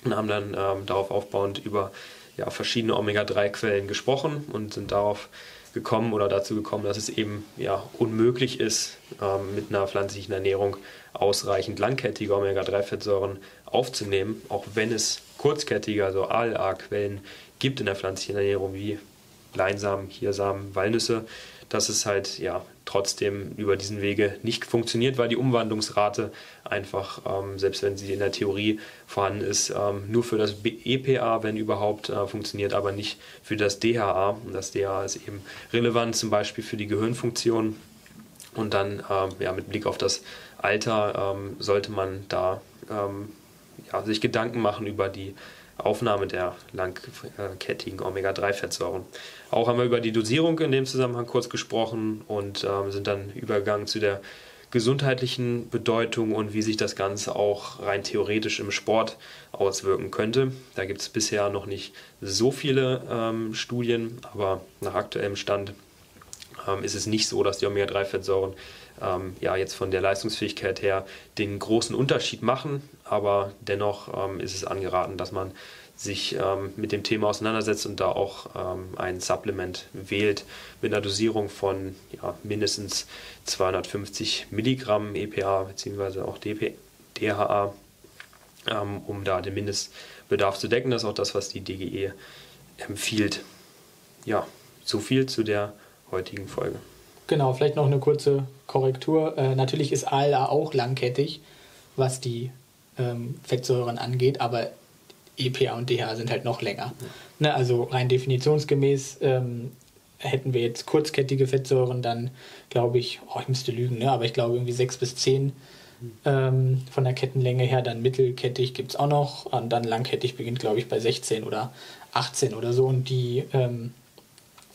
Speaker 2: Und haben dann ähm, darauf aufbauend über ja, verschiedene Omega-3-Quellen gesprochen und sind darauf gekommen oder dazu gekommen, dass es eben ja, unmöglich ist, ähm, mit einer pflanzlichen Ernährung ausreichend langkettige Omega-3-Fettsäuren aufzunehmen, auch wenn es kurzkettige, also ALA-Quellen gibt in der pflanzlichen Ernährung wie Leinsamen, Chiasamen, Walnüsse, dass es halt ja trotzdem über diesen Wege nicht funktioniert, weil die Umwandlungsrate einfach, ähm, selbst wenn sie in der Theorie vorhanden ist, ähm, nur für das EPA, wenn überhaupt, äh, funktioniert, aber nicht für das DHA. Und das DHA ist eben relevant zum Beispiel für die Gehirnfunktion. Und dann ähm, ja, mit Blick auf das Alter ähm, sollte man da ähm, ja, sich Gedanken machen über die Aufnahme der langkettigen Omega-3-Fettsäuren. Auch haben wir über die Dosierung in dem Zusammenhang kurz gesprochen und äh, sind dann übergegangen zu der gesundheitlichen Bedeutung und wie sich das Ganze auch rein theoretisch im Sport auswirken könnte. Da gibt es bisher noch nicht so viele ähm, Studien, aber nach aktuellem Stand ähm, ist es nicht so, dass die Omega-3-Fettsäuren ähm, ja jetzt von der Leistungsfähigkeit her den großen Unterschied machen aber dennoch ähm, ist es angeraten, dass man sich ähm, mit dem Thema auseinandersetzt und da auch ähm, ein Supplement wählt mit einer Dosierung von ja, mindestens 250 Milligramm EPA bzw. auch DP, DHA, ähm, um da den Mindestbedarf zu decken. Das ist auch das, was die DGE empfiehlt. Ja, so viel zu der heutigen Folge.
Speaker 1: genau, vielleicht noch eine kurze Korrektur. Äh, natürlich ist ALA auch langkettig, was die ähm, Fettsäuren angeht, aber EPA und DHA sind halt noch länger. Ja. Ne, also rein definitionsgemäß ähm, hätten wir jetzt kurzkettige Fettsäuren, dann glaube ich, oh, ich müsste lügen, ne, aber ich glaube irgendwie 6 bis 10 ähm, von der Kettenlänge her. Dann mittelkettig gibt es auch noch und dann langkettig beginnt, glaube ich, bei 16 oder 18 oder so. Und die ähm,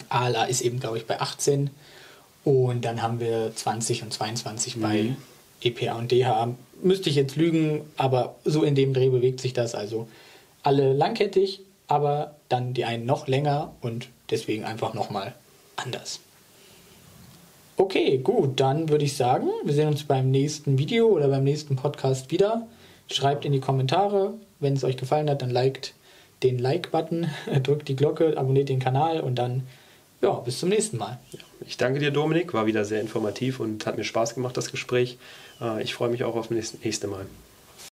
Speaker 1: ALA ist eben, glaube ich, bei 18. Und dann haben wir 20 und 22 mhm. bei EPA und DHA. Müsste ich jetzt lügen, aber so in dem Dreh bewegt sich das. Also alle langkettig, aber dann die einen noch länger und deswegen einfach nochmal anders. Okay, gut, dann würde ich sagen, wir sehen uns beim nächsten Video oder beim nächsten Podcast wieder. Schreibt in die Kommentare, wenn es euch gefallen hat, dann liked den Like-Button, drückt die Glocke, abonniert den Kanal und dann, ja, bis zum nächsten Mal.
Speaker 2: Ich danke dir, Dominik, war wieder sehr informativ und hat mir Spaß gemacht, das Gespräch. Äh, ich freue mich auch auf das nächste Mal.